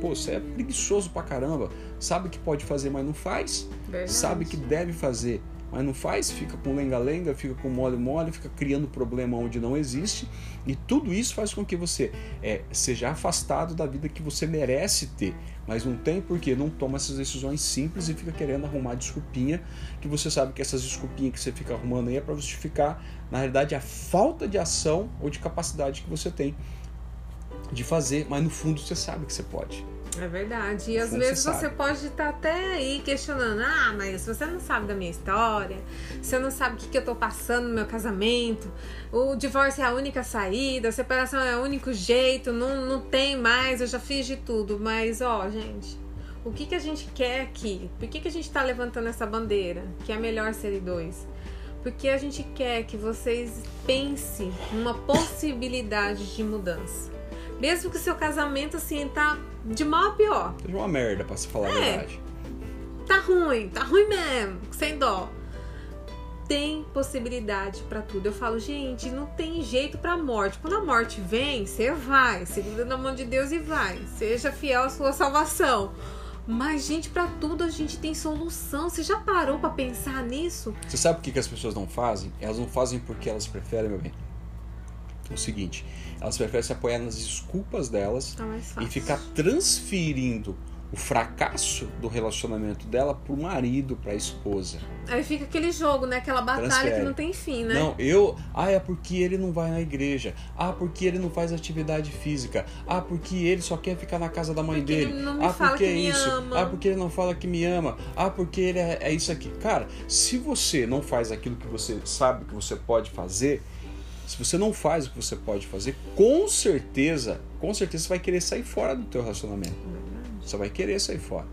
Pô, você é preguiçoso pra caramba. Sabe que pode fazer, mas não faz. Verdade. Sabe que deve fazer, mas não faz, fica com lenga-lenga, fica com mole-mole, fica criando problema onde não existe. E tudo isso faz com que você é, seja afastado da vida que você merece ter. Mas não tem porque não toma essas decisões simples e fica querendo arrumar desculpinha, que você sabe que essas desculpinhas que você fica arrumando aí é para justificar, na realidade, a falta de ação ou de capacidade que você tem de fazer, mas no fundo você sabe que você pode. É verdade. E às Como vezes você pode estar até aí questionando: ah, mas você não sabe da minha história, você não sabe o que, que eu tô passando no meu casamento, o divórcio é a única saída, a separação é o único jeito, não, não tem mais, eu já fiz de tudo. Mas, ó, gente, o que, que a gente quer aqui? Por que, que a gente tá levantando essa bandeira? Que é melhor serem dois? Porque a gente quer que vocês pensem numa possibilidade de mudança. Mesmo que o seu casamento, assim, tá de mal a pior. Seja uma merda, pra se falar a É. verdade. Tá ruim, tá ruim mesmo, sem dó. Tem possibilidade pra tudo. Eu falo, gente, não tem jeito pra morte. Quando a morte vem, você vai, segura na mão de Deus e vai. Seja fiel à sua salvação. Mas, gente, pra tudo a gente tem solução. Você já parou pra pensar nisso? Você sabe por que, que as pessoas não fazem? Elas não fazem porque elas preferem, meu bem. O seguinte, elas preferem se apoiar nas desculpas delas Tá e ficar transferindo o fracasso do relacionamento dela pro marido, pra esposa. Aí fica aquele jogo, né? Aquela batalha Transfere. que não tem fim, né? Não, eu. Ah, é porque ele não vai na igreja. Ah, porque ele não faz atividade física. Ah, porque ele só quer ficar na casa da mãe Porque dele. ele não me ah, fala porque que é me isso. ama. Ah, porque ele não fala que me ama. Ah, porque ele é, é isso aqui. Cara, se você não faz aquilo que você sabe que você pode fazer, se você não faz o que você pode fazer, com certeza, com certeza você vai querer sair fora do teu relacionamento. Você vai querer sair fora.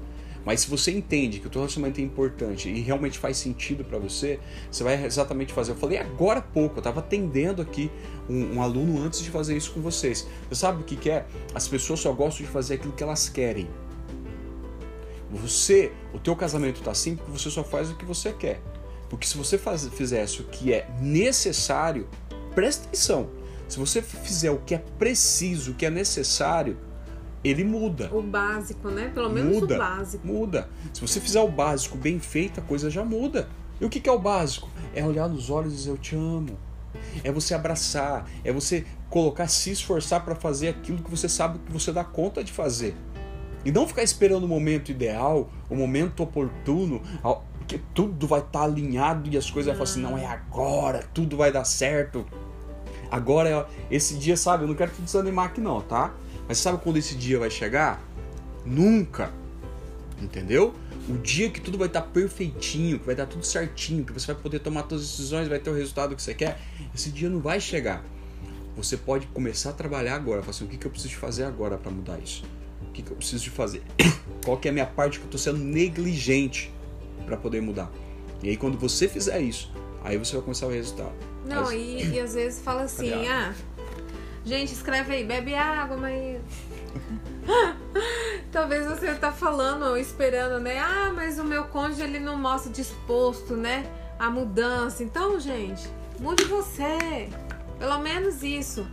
Mas se você entende que o teu relacionamento é importante e realmente faz sentido pra você, você vai exatamente fazer. Eu falei agora há pouco, eu tava atendendo aqui um, um aluno antes de fazer isso com vocês. Você sabe o que, que é? As pessoas só gostam de fazer aquilo que elas querem. Você, o teu casamento tá assim porque você só faz o que você quer. Porque se você faz, fizesse o que é necessário, presta atenção. Se você fizer o que é preciso, o que é necessário, ele muda. O básico, né? Pelo menos Muda. o básico. Muda. Se você fizer o básico bem feito, a coisa já muda. E o que que é o básico? É olhar nos olhos e dizer eu te amo. É você abraçar, é você colocar, se esforçar para fazer aquilo que você sabe que você dá conta de fazer. E não ficar esperando o momento ideal, o momento oportuno, que tudo vai estar alinhado e as coisas vão falar assim, não é agora, tudo vai dar certo. Agora é esse dia, sabe? Eu não quero te desanimar aqui não, tá? Mas sabe quando esse dia vai chegar? Nunca. Entendeu? O dia que tudo vai estar perfeitinho, que vai dar tudo certinho, que você vai poder tomar todas as decisões, vai ter o resultado que você quer, esse dia não vai chegar. Você pode começar a trabalhar agora, falar assim, o que, que eu preciso fazer agora para mudar isso? O que, que eu preciso de fazer? *coughs* Qual que é a minha parte que eu estou sendo negligente para poder mudar? E aí quando você fizer isso, aí você vai começar o resultado. Não, e, e às vezes fala assim, ah, gente, escreve aí, bebe água, mas. *laughs* Talvez você tá falando ou esperando, né? Ah, mas o meu cônjuge ele não mostra disposto, né? A mudança. Então, gente, mude você. Pelo menos isso.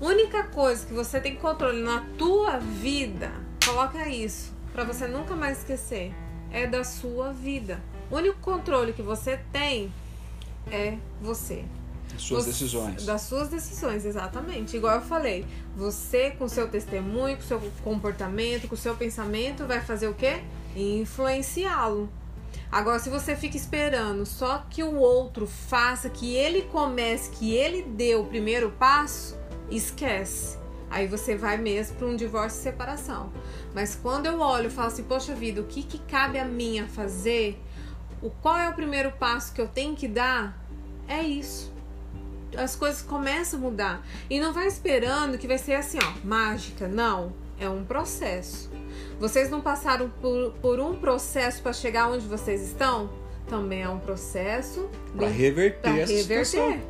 Única coisa que você tem controle na tua vida, coloca isso, pra você nunca mais esquecer, é da sua vida. O único controle que você tem é você. Suas decisões. Das suas decisões, exatamente. Igual eu falei, você com seu testemunho, com seu comportamento, com seu pensamento, vai fazer o quê? Influenciá-lo. Agora, se você fica esperando só que o outro faça, que ele comece, que ele dê o primeiro passo, esquece. Aí você vai mesmo para um divórcio e separação. Mas quando eu olho e falo assim, poxa vida, o que, que cabe a mim a fazer? O, qual é o primeiro passo que eu tenho que dar? É isso. As coisas começam a mudar. E não vai esperando que vai ser assim, ó, mágica. Não. É um processo. Vocês não passaram por, por um processo para chegar onde vocês estão? Também é um processo. Para reverter pra reverter. situação.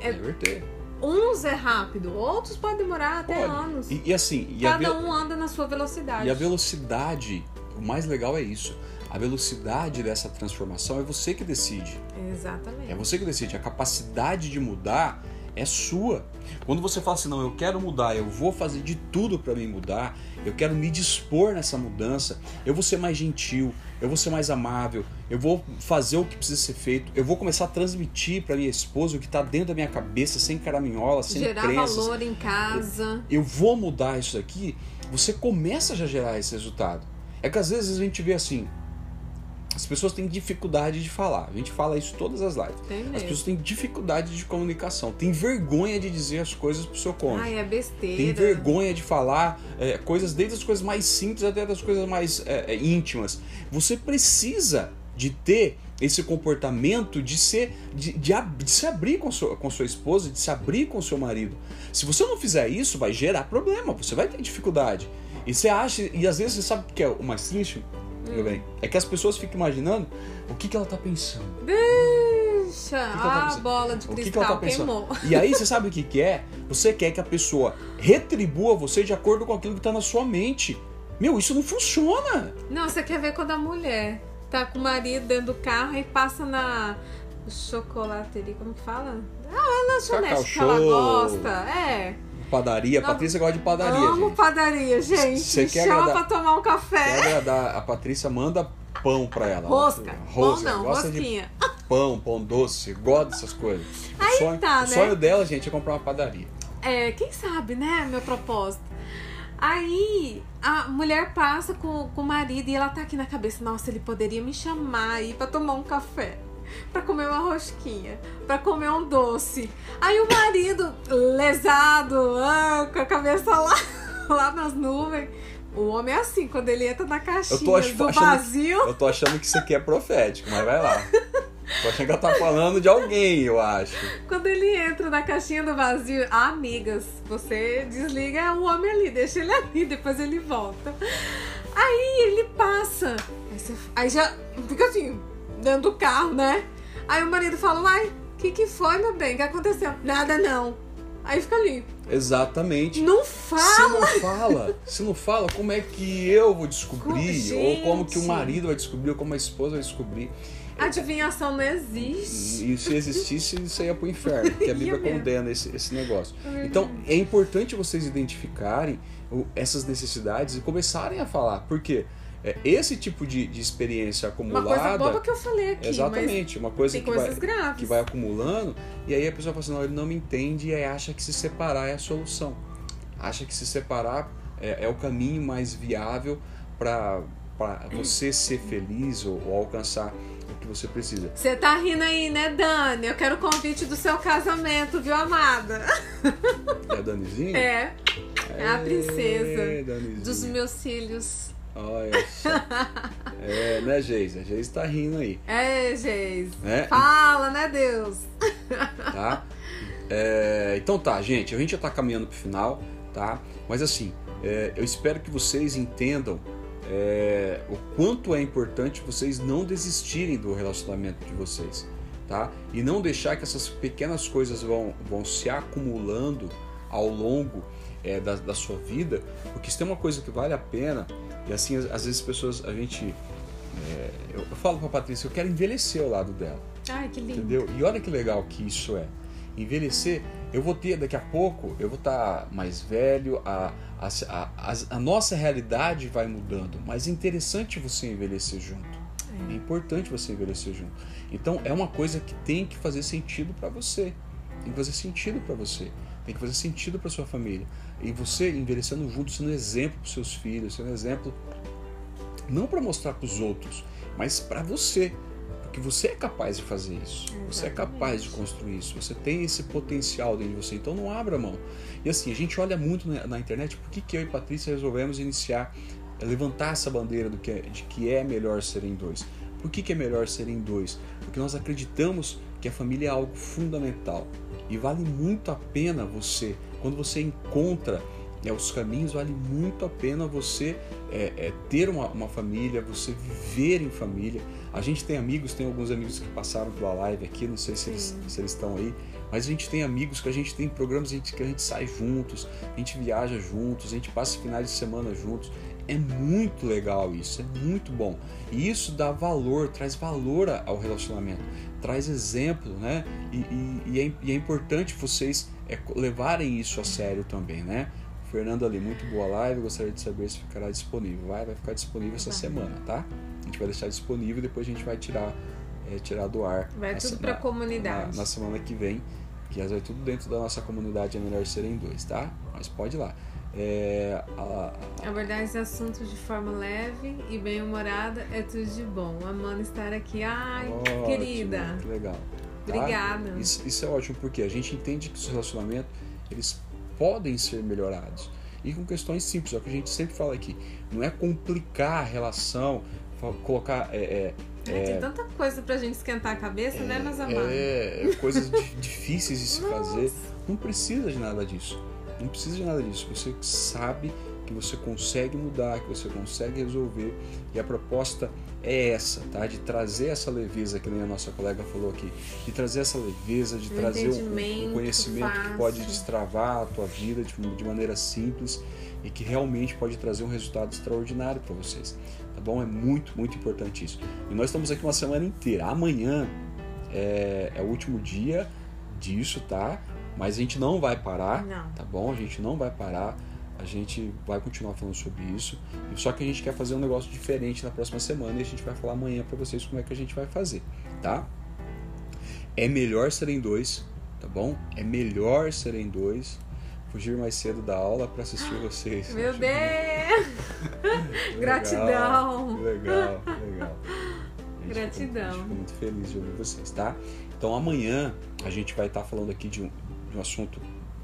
É- Reverter. Uns é rápido, outros podem demorar até Pode. anos. E, e assim, e Cada um anda na sua velocidade. e a velocidade, o mais legal é isso. A velocidade dessa transformação é você que decide. Exatamente. É você que decide. A capacidade de mudar é sua. Quando você fala assim, não, eu quero mudar, eu vou fazer de tudo para me mudar, eu quero me dispor nessa mudança, eu vou ser mais gentil, eu vou ser mais amável, eu vou fazer o que precisa ser feito, eu vou começar a transmitir para minha esposa o que está dentro da minha cabeça, sem caraminhola, sem Gerar crenças. valor em casa. Eu vou mudar isso aqui. Você começa já a gerar esse resultado. É que às vezes a gente vê assim, as pessoas têm dificuldade de falar. A gente fala isso todas as lives. Tem As pessoas têm dificuldade de comunicação, têm vergonha de dizer as coisas pro seu cônjuge. Ai, é besteira. Tem vergonha de falar é, coisas, desde as coisas mais simples até das coisas mais é, é, íntimas. Você precisa de ter esse comportamento de ser de, de, de se abrir com sua, com sua esposa, de se abrir com seu marido. Se você não fizer isso, vai gerar problema, você vai ter dificuldade. E você acha, e às vezes você sabe o que é o mais triste, meu bem? É que as pessoas ficam imaginando o que, que ela tá pensando. Deixa. que ela tá Ah, a bola de O que, que cristal ela tá pensando? queimou. E aí você *laughs* sabe o que, que é? Você quer que a pessoa retribua você de acordo com aquilo que está na sua mente. Meu, isso não funciona. Não, você quer ver quando a mulher tá com o marido dentro do carro e passa na chocolateria, como que fala? Ah, lanchonete que ela gosta. É. Padaria, a. Patrícia gosta de padaria, Amo gente. padaria, gente. Você quer Chama agradar- pra tomar um Quer café. agradar a Patrícia, manda pão pra ela. Rosca. Rosca. Pão não, gosta rosquinha. de pão, pão doce, gosta dessas coisas. O Aí sonho, tá, o né? sonho dela, gente, é comprar uma padaria. É, quem sabe, né? Meu propósito. Aí a mulher passa com, com o marido e ela tá aqui na cabeça, nossa, ele poderia me chamar aí pra tomar um café, pra comer uma rosquinha, pra comer um doce. Aí o marido, lesado, ah, com a cabeça lá, *laughs* lá nas nuvens. O homem é assim, quando ele entra na caixinha Eu ach- do vazio. Eu tô achando que isso aqui é profético, mas vai lá. Tô achando que ela tá falando de alguém, eu acho. Quando ele entra na caixinha do vazio, ah, amigas, você desliga o homem ali, deixa ele ali, depois ele volta. Aí ele passa. Aí, você- aí já fica assim, dentro do carro, né? Aí o marido fala, uai, o que, que foi, meu bem? O que aconteceu? Nada não. Aí fica ali. Exatamente. Não Se fala! não fala, se não fala, como é que eu vou descobrir? Ou como que o marido vai descobrir, ou como a esposa vai descobrir? Adivinhação não existe. E se existisse, isso ia pro inferno, porque a *laughs* Bíblia Ia mesmo. condena esse, esse negócio. verdade. Então, é importante vocês identificarem essas necessidades e começarem a falar. Por quê? É, esse tipo de, de experiência Uma acumulada. coisa boba que eu falei aqui, Exatamente, uma coisa tem que vai, graves. que vai acumulando, e aí a pessoa fala assim, não, ele não me entende e aí acha que se separar é a solução. Acha que se separar é, é o caminho mais viável para você ser feliz ou, ou alcançar o que você precisa. Você tá rindo aí, né, Dani? Eu quero o convite do seu casamento, viu, amada? É a Danizinha? É, é a princesa É, Danizinha. dos meus cílios. Olha só. *laughs* É, né, Geisa? A Geisa tá rindo aí, É, Geis. né? Fala, né, Deus? *laughs* tá? É, então tá, gente, a gente já tá caminhando pro final, tá? Mas assim, é, eu espero que vocês entendam é, o quanto é importante vocês não desistirem do relacionamento de vocês, tá? E não deixar que essas pequenas coisas vão, vão se acumulando ao longo é, da, da sua vida, porque se tem uma coisa que vale a pena, e assim, às, vezes as pessoas, a gente. é, eu, eu falo pra Patrícia, eu quero envelhecer ao lado dela. Ai, que lindo. Entendeu? E olha que legal que isso é. Envelhecer, eu vou ter, daqui a pouco, eu vou estar mais velho, a, a, a, a nossa realidade vai mudando, mas é interessante você envelhecer junto. É importante você envelhecer junto. Então é uma coisa que tem que fazer sentido para você. Tem que fazer sentido para você. Tem que fazer sentido para sua família. E você envelhecendo junto, sendo um exemplo para seus filhos, sendo um exemplo não para mostrar para os outros, mas para você. Porque você é capaz de fazer isso. Você é capaz de construir isso. Você tem esse potencial dentro de você. Então não abra mão. E assim, a gente olha muito na, internet por que, que eu e Patrícia resolvemos iniciar, é, levantar essa bandeira do que é, de que é melhor ser em dois. Por que, que é melhor ser em dois? Porque nós acreditamos que a família é algo fundamental. E vale muito a pena você, quando você encontra é, os caminhos, vale muito a pena você é, é, ter uma, uma, família, você viver em família. A gente tem amigos, tem alguns amigos que passaram pela live aqui, não sei se eles, se eles estão aí, mas a gente tem amigos que a gente tem programas que a gente sai juntos, a gente viaja juntos, a gente passa finais de semana juntos. É muito legal isso, é muito bom. E isso dá valor, traz valor ao relacionamento, traz exemplo, né? E, e, e, é, e é, importante vocês é, levarem isso a sério também, né? Fernando ali, muito boa live, gostaria de saber se ficará disponível. Vai, vai ficar disponível essa semana, tá? A gente vai deixar disponível e depois a gente vai tirar, é, tirar do ar. Vai tudo para a comunidade. Na, na, semana que vem, que vai tudo dentro da nossa comunidade É Melhor Serem Dois, tá? Mas pode ir lá. É, a, a... Abordar esse assunto de forma leve e bem-humorada é tudo de bom. Amando estar aqui. Ai, ótimo, querida. Que legal. Tá? Obrigada. Isso, isso, é ótimo porque a gente entende que os relacionamentos eles podem ser melhorados. E com questões simples, é o que a gente sempre fala aqui. Não é complicar a relação, colocar. É, é, é, tem tanta coisa pra gente esquentar a cabeça, né, meus amados? É, coisas *laughs* difíceis de se fazer. Não precisa de nada disso. Não precisa de nada disso. Você sabe que você consegue mudar, que você consegue resolver. E a proposta é essa, tá? De trazer essa leveza, que nem a nossa colega falou aqui, de trazer essa leveza, de um trazer um, um conhecimento fácil. que pode destravar a tua vida de, de maneira simples e que realmente pode trazer um resultado extraordinário para vocês, tá bom? É muito, muito importante isso. E nós estamos aqui uma semana inteira. Amanhã é, é o último dia disso, tá? Mas a gente não vai parar, não. tá bom? A gente não vai parar. A gente vai continuar falando sobre isso. Só que a gente quer fazer um negócio diferente na próxima semana e a gente vai falar amanhã para vocês como é que a gente vai fazer, tá? É melhor serem dois, tá bom? É melhor serem dois. Fugir mais cedo da aula para assistir vocês. Meu Deus! *laughs* Gratidão! Legal, legal. Gratidão. Fico, muito feliz de ouvir vocês, tá? Então amanhã a gente vai estar tá falando aqui de um, de um assunto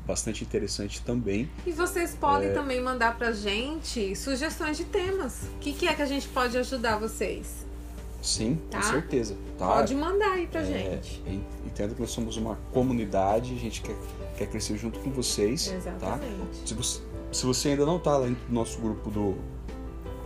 bastante interessante também. E vocês podem é... também mandar pra gente sugestões de temas. O que, que, é que a gente pode ajudar vocês? Sim, tá? com certeza. Tá? Pode mandar aí pra é, gente. Entendo que nós somos uma comunidade, a gente quer, quer crescer junto com vocês. Tá? Exatamente. Tá? Se, você, se você ainda não tá lá no nosso grupo do,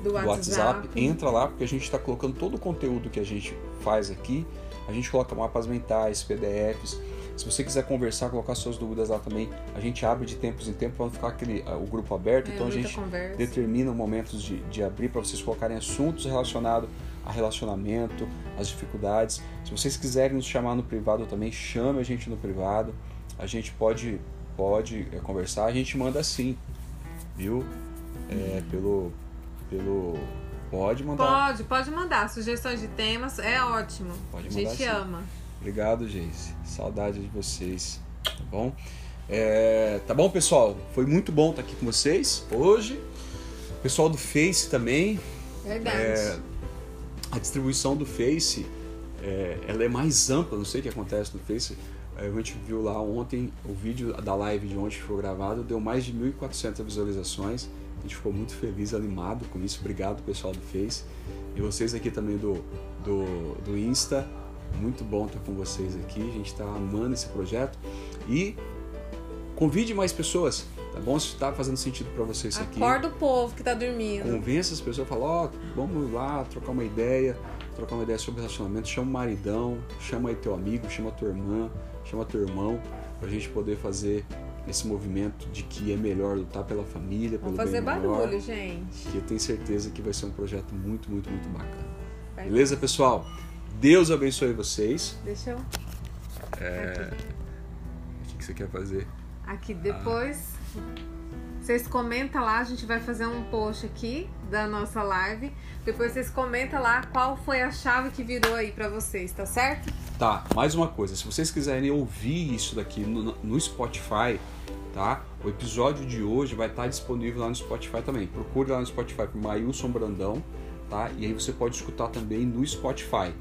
do, do WhatsApp. WhatsApp, entra lá porque a gente está colocando todo o conteúdo que a gente faz aqui. A gente coloca mapas mentais, PDFs se você quiser conversar, colocar suas dúvidas lá também, a gente abre de tempos em tempos para não ficar aquele, o grupo aberto. É, então a gente conversa. determina momentos de, de abrir para vocês colocarem assuntos relacionados a relacionamento, as dificuldades. Se vocês quiserem nos chamar no privado também, chame a gente no privado. A gente pode, pode é, conversar, a gente manda sim, viu? É, pelo, pelo Pode mandar. Pode, pode mandar. Sugestões de temas é ótimo. Pode mandar. A gente sim. ama. Obrigado, Geise. Saudade de vocês. Tá bom? É, tá bom, pessoal? Foi muito bom estar aqui com vocês hoje. Pessoal do Face também. Verdade. É, a distribuição do Face é, ela é mais ampla, não sei o que acontece no Face. É, a gente viu lá ontem o vídeo da live de ontem que foi gravado, deu mais de 1.400 visualizações. A gente ficou muito feliz, animado com isso. Obrigado, pessoal do Face. E vocês aqui também do, do, do Insta. Muito bom estar com vocês aqui. A gente está amando esse projeto. E convide mais pessoas, tá bom? Se está fazendo sentido para vocês aqui. Acorda o povo que está dormindo. Convença as pessoas, fala, ó, oh, vamos lá trocar uma ideia, trocar uma ideia sobre relacionamento. Chama o maridão, chama aí teu amigo, chama tua irmã, chama teu irmão, para a gente poder fazer esse movimento de que é melhor lutar pela família, pelo Vamos fazer bem barulho, maior, gente. Que eu tenho certeza que vai ser um projeto muito, muito, muito bacana. Vai Beleza, pessoal? Deus abençoe vocês. Deixa eu. É... O que você quer fazer? Aqui depois. Ah. Vocês comentam lá, a gente vai fazer um post aqui da nossa live. Depois vocês comentam lá qual foi a chave que virou aí para vocês, tá certo? Tá, mais uma coisa, se vocês quiserem ouvir isso daqui no, no Spotify, tá? O episódio de hoje vai estar disponível lá no Spotify também. Procure lá no Spotify por Mailson Brandão, tá? E aí você pode escutar também no Spotify.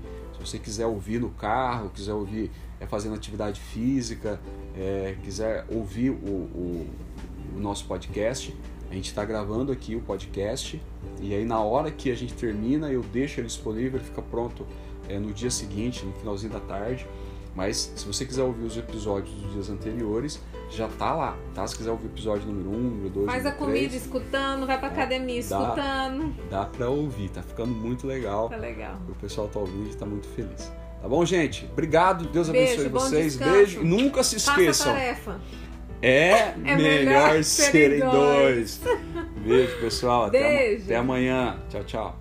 Se você quiser ouvir no carro, quiser ouvir é, fazendo atividade física, é, quiser ouvir o, o, o nosso podcast, a gente está gravando aqui o podcast e aí na hora que a gente termina eu deixo ele disponível, ele fica pronto é, no dia seguinte, no finalzinho da tarde. Mas se você quiser ouvir os episódios dos dias anteriores, já tá lá, tá? Se quiser ouvir o episódio número 1, um, número 2, Faz número a comida 3, escutando, vai pra academia dá. escutando. dá pra ouvir, tá ficando muito legal. Tá legal. O pessoal tá ouvindo e tá muito feliz. Tá bom, gente? Obrigado, Deus Beijo, abençoe vocês. descanso. Beijo. Nunca se esqueçam. tarefa. *laughs* É, melhor, melhor serem serem dois. Beijo, pessoal. Até, Beijo. até amanhã. Tchau, tchau.